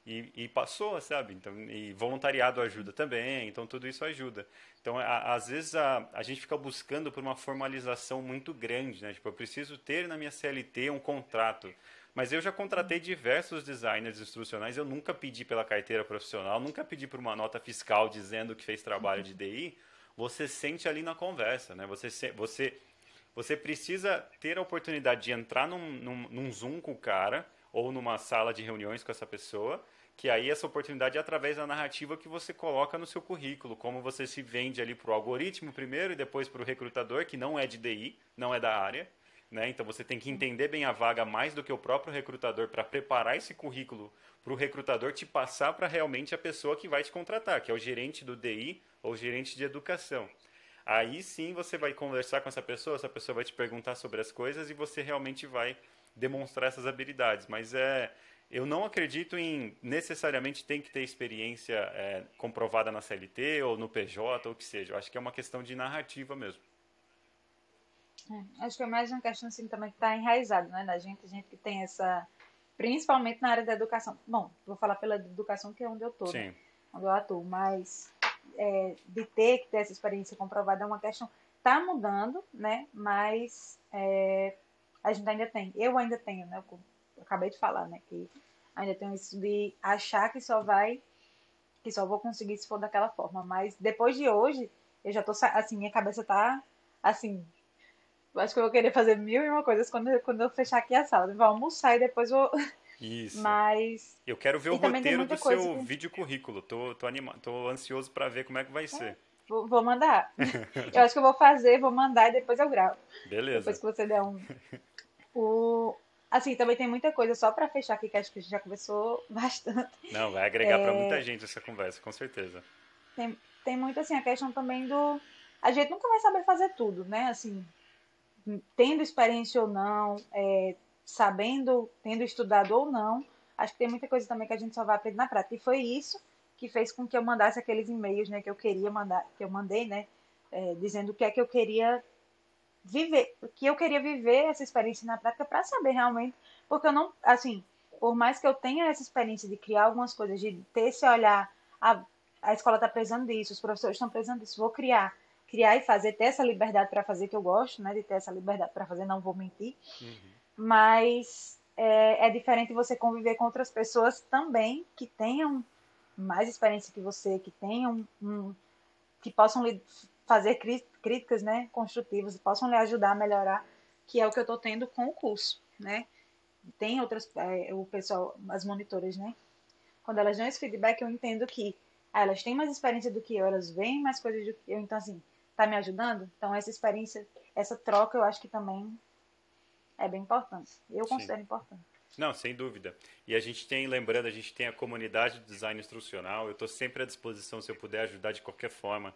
Speaker 1: E, e, passou, sabe? Então, e voluntariado ajuda também, então tudo isso ajuda. Então, a, às vezes a, a gente fica buscando por uma formalização muito grande, né? Tipo, eu preciso ter na minha CLT um contrato. Mas eu já contratei diversos designers instrucionais, eu nunca pedi pela carteira profissional, nunca pedi por uma nota fiscal dizendo que fez trabalho de DI. Você sente ali na conversa, né? Você, você, você precisa ter a oportunidade de entrar num, num, num Zoom com o cara ou numa sala de reuniões com essa pessoa, que aí essa oportunidade é através da narrativa que você coloca no seu currículo, como você se vende ali para o algoritmo primeiro e depois para o recrutador, que não é de DI, não é da área, né? Então você tem que entender bem a vaga mais do que o próprio recrutador para preparar esse currículo para o recrutador te passar para realmente a pessoa que vai te contratar, que é o gerente do DI ou gerente de educação. Aí sim você vai conversar com essa pessoa, essa pessoa vai te perguntar sobre as coisas e você realmente vai demonstrar essas habilidades. Mas é, eu não acredito em necessariamente tem que ter experiência é, comprovada na CLT ou no PJ ou o que seja. Eu acho que é uma questão de narrativa mesmo.
Speaker 2: É, acho que é mais uma questão assim também que está enraizado, né, na gente, gente que tem essa, principalmente na área da educação. Bom, vou falar pela educação que é onde eu estou, né, onde eu atuo, mas é, de ter que ter essa experiência comprovada é uma questão está mudando, né? Mas é, a gente ainda tem, eu ainda tenho, né? Eu acabei de falar, né? Que ainda tenho isso de achar que só vai, que só vou conseguir se for daquela forma. Mas depois de hoje, eu já tô assim, minha cabeça tá assim Acho que eu vou querer fazer mil e uma coisas quando, quando eu fechar aqui a sala. Vou almoçar e depois vou.
Speaker 1: Isso.
Speaker 2: Mas.
Speaker 1: Eu quero ver o roteiro do seu que... vídeo currículo. Tô, tô, anima... tô ansioso para ver como é que vai ser. É,
Speaker 2: vou, vou, mandar. eu acho que eu vou fazer, vou mandar e depois eu gravo.
Speaker 1: Beleza.
Speaker 2: Depois que você der um. O... assim, também tem muita coisa só para fechar aqui, que acho que a gente já conversou bastante.
Speaker 1: Não, vai agregar é... para muita gente essa conversa, com certeza.
Speaker 2: Tem, tem muito, assim, a questão também do... A gente nunca vai saber fazer tudo, né? Assim, tendo experiência ou não, é, sabendo, tendo estudado ou não, acho que tem muita coisa também que a gente só vai aprender na prática. E foi isso que fez com que eu mandasse aqueles e-mails, né, que eu queria mandar, que eu mandei, né, é, dizendo o que é que eu queria viver, que eu queria viver essa experiência na prática para saber realmente, porque eu não, assim, por mais que eu tenha essa experiência de criar algumas coisas, de ter esse olhar, a, a escola está precisando disso, os professores estão precisando disso, vou criar, criar e fazer, ter essa liberdade para fazer que eu gosto, né, de ter essa liberdade para fazer, não vou mentir, uhum. mas é, é diferente você conviver com outras pessoas também que tenham mais experiência que você, que tenham um, que possam lhe fazer críticas, né, construtivas, possam lhe ajudar a melhorar, que é o que eu estou tendo com o curso, né? Tem outras, é, o pessoal, as monitoras, né? Quando elas dão esse feedback, eu entendo que ah, elas têm mais experiência do que eu, elas veem mais coisas do que eu, então assim, tá me ajudando? Então essa experiência, essa troca, eu acho que também é bem importante. Eu considero Sim. importante.
Speaker 1: Não, sem dúvida. E a gente tem, lembrando, a gente tem a comunidade de design instrucional. Eu estou sempre à disposição se eu puder ajudar de qualquer forma.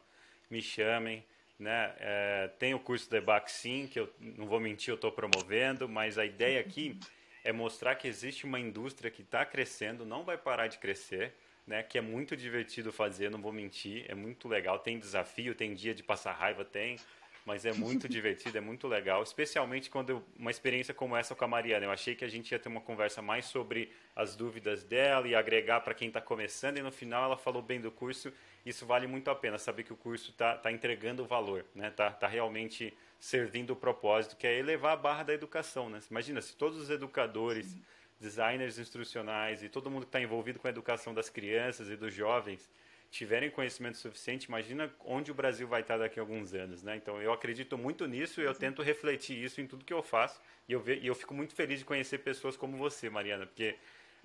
Speaker 1: Me chamem. Né? É, tem o curso da EBAC sim, que eu não vou mentir, eu estou promovendo, mas a ideia aqui é mostrar que existe uma indústria que está crescendo, não vai parar de crescer, né? que é muito divertido fazer, não vou mentir, é muito legal. Tem desafio, tem dia de passar raiva, tem mas é muito divertido, é muito legal, especialmente quando eu, uma experiência como essa com a Mariana. Eu achei que a gente ia ter uma conversa mais sobre as dúvidas dela e agregar para quem está começando, e no final ela falou bem do curso. Isso vale muito a pena, saber que o curso está tá entregando o valor, está né? Tá, tá realmente servindo o propósito, que é elevar a barra da educação. Né? Imagina, se todos os educadores, Sim. Designers instrucionais e todo mundo que está envolvido com a educação das crianças e dos jovens tiverem conhecimento suficiente, imagina onde o Brasil vai estar daqui a alguns anos, né? Então eu acredito muito nisso e eu tento refletir isso em tudo que eu faço e eu, ve, e eu fico muito feliz de conhecer pessoas como você, Mariana, porque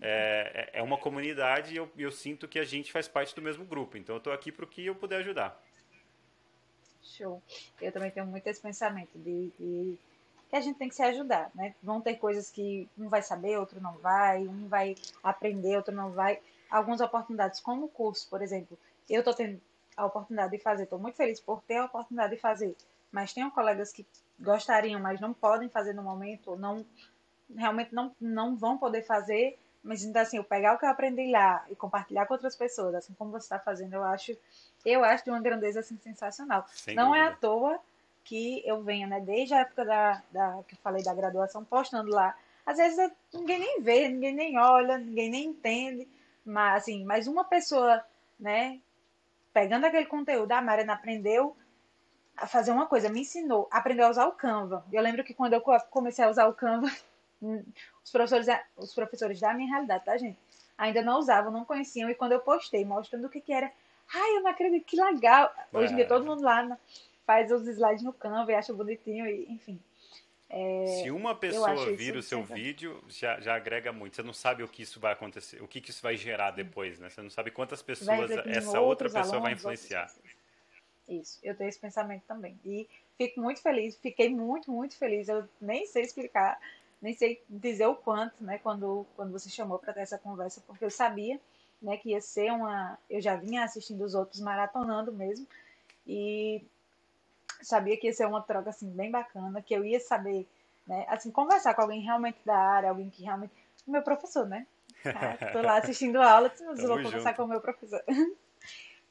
Speaker 1: é, é, é uma comunidade e eu, eu sinto que a gente faz parte do mesmo grupo. Então eu estou aqui para o que eu puder ajudar.
Speaker 2: Show. Eu também tenho muito esse pensamento de, de, que a gente tem que se ajudar, né? Vão ter coisas que um vai saber, outro não vai, um vai aprender, outro não vai algumas oportunidades, como o curso, por exemplo. Eu estou tendo a oportunidade de fazer, estou muito feliz por ter a oportunidade de fazer, mas tenho colegas que gostariam, mas não podem fazer no momento, não realmente não, não vão poder fazer, mas ainda assim, eu pegar o que eu aprendi lá e compartilhar com outras pessoas, assim como você está fazendo, eu acho, eu acho de uma grandeza assim, sensacional. Sem não dúvida. é à toa que eu venho, né, desde a época da, da que eu falei da graduação, postando lá. Às vezes ninguém nem vê, ninguém nem olha, ninguém nem entende, mas, assim, mas uma pessoa, né, pegando aquele conteúdo, a Mariana aprendeu a fazer uma coisa, me ensinou, aprendeu a usar o Canva. Eu lembro que quando eu comecei a usar o Canva, os professores, os professores da minha realidade, tá, gente? Ainda não usavam, não conheciam, e quando eu postei mostrando o que, que era, ai, eu não acredito, que legal. Hoje em dia todo mundo lá faz os slides no Canva e acha bonitinho, e, enfim.
Speaker 1: É, Se uma pessoa vir o seu vídeo, já, já agrega muito. Você não sabe o que isso vai acontecer, o que, que isso vai gerar depois, né? Você não sabe quantas pessoas essa outra pessoa alunos, vai influenciar.
Speaker 2: Isso, eu tenho esse pensamento também. E fico muito feliz, fiquei muito, muito feliz. Eu nem sei explicar, nem sei dizer o quanto, né, quando, quando você chamou para ter essa conversa, porque eu sabia, né, que ia ser uma. Eu já vinha assistindo os outros maratonando mesmo. E sabia que ia ser uma troca assim bem bacana, que eu ia saber, né, assim, conversar com alguém realmente da área, alguém que realmente, o meu professor, né? Ah, tô lá assistindo a aula, mas vou conversar com o meu professor.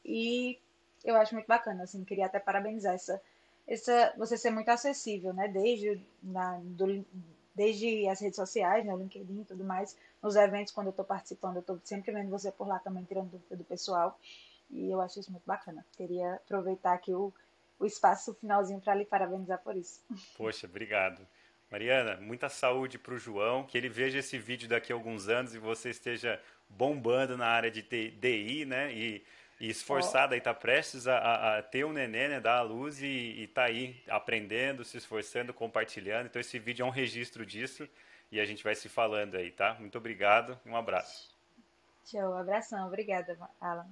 Speaker 2: e eu acho muito bacana, assim, queria até parabenizar essa essa você ser muito acessível, né, desde na, do, desde as redes sociais, né, o LinkedIn e tudo mais, nos eventos quando eu estou participando, eu estou sempre vendo você por lá também tirando dúvida do pessoal. E eu acho isso muito bacana. Queria aproveitar aqui o o espaço finalzinho para lhe parabenizar por isso.
Speaker 1: Poxa, obrigado. Mariana, muita saúde para o João, que ele veja esse vídeo daqui a alguns anos e você esteja bombando na área de DI, né? E, e esforçada oh. e está prestes a, a, ter um neném, né? Dar a luz e está aí aprendendo, se esforçando, compartilhando. Então esse vídeo é um registro disso e a gente vai se falando aí, tá? Muito obrigado e um abraço.
Speaker 2: Tchau, abração. Obrigada, Alan.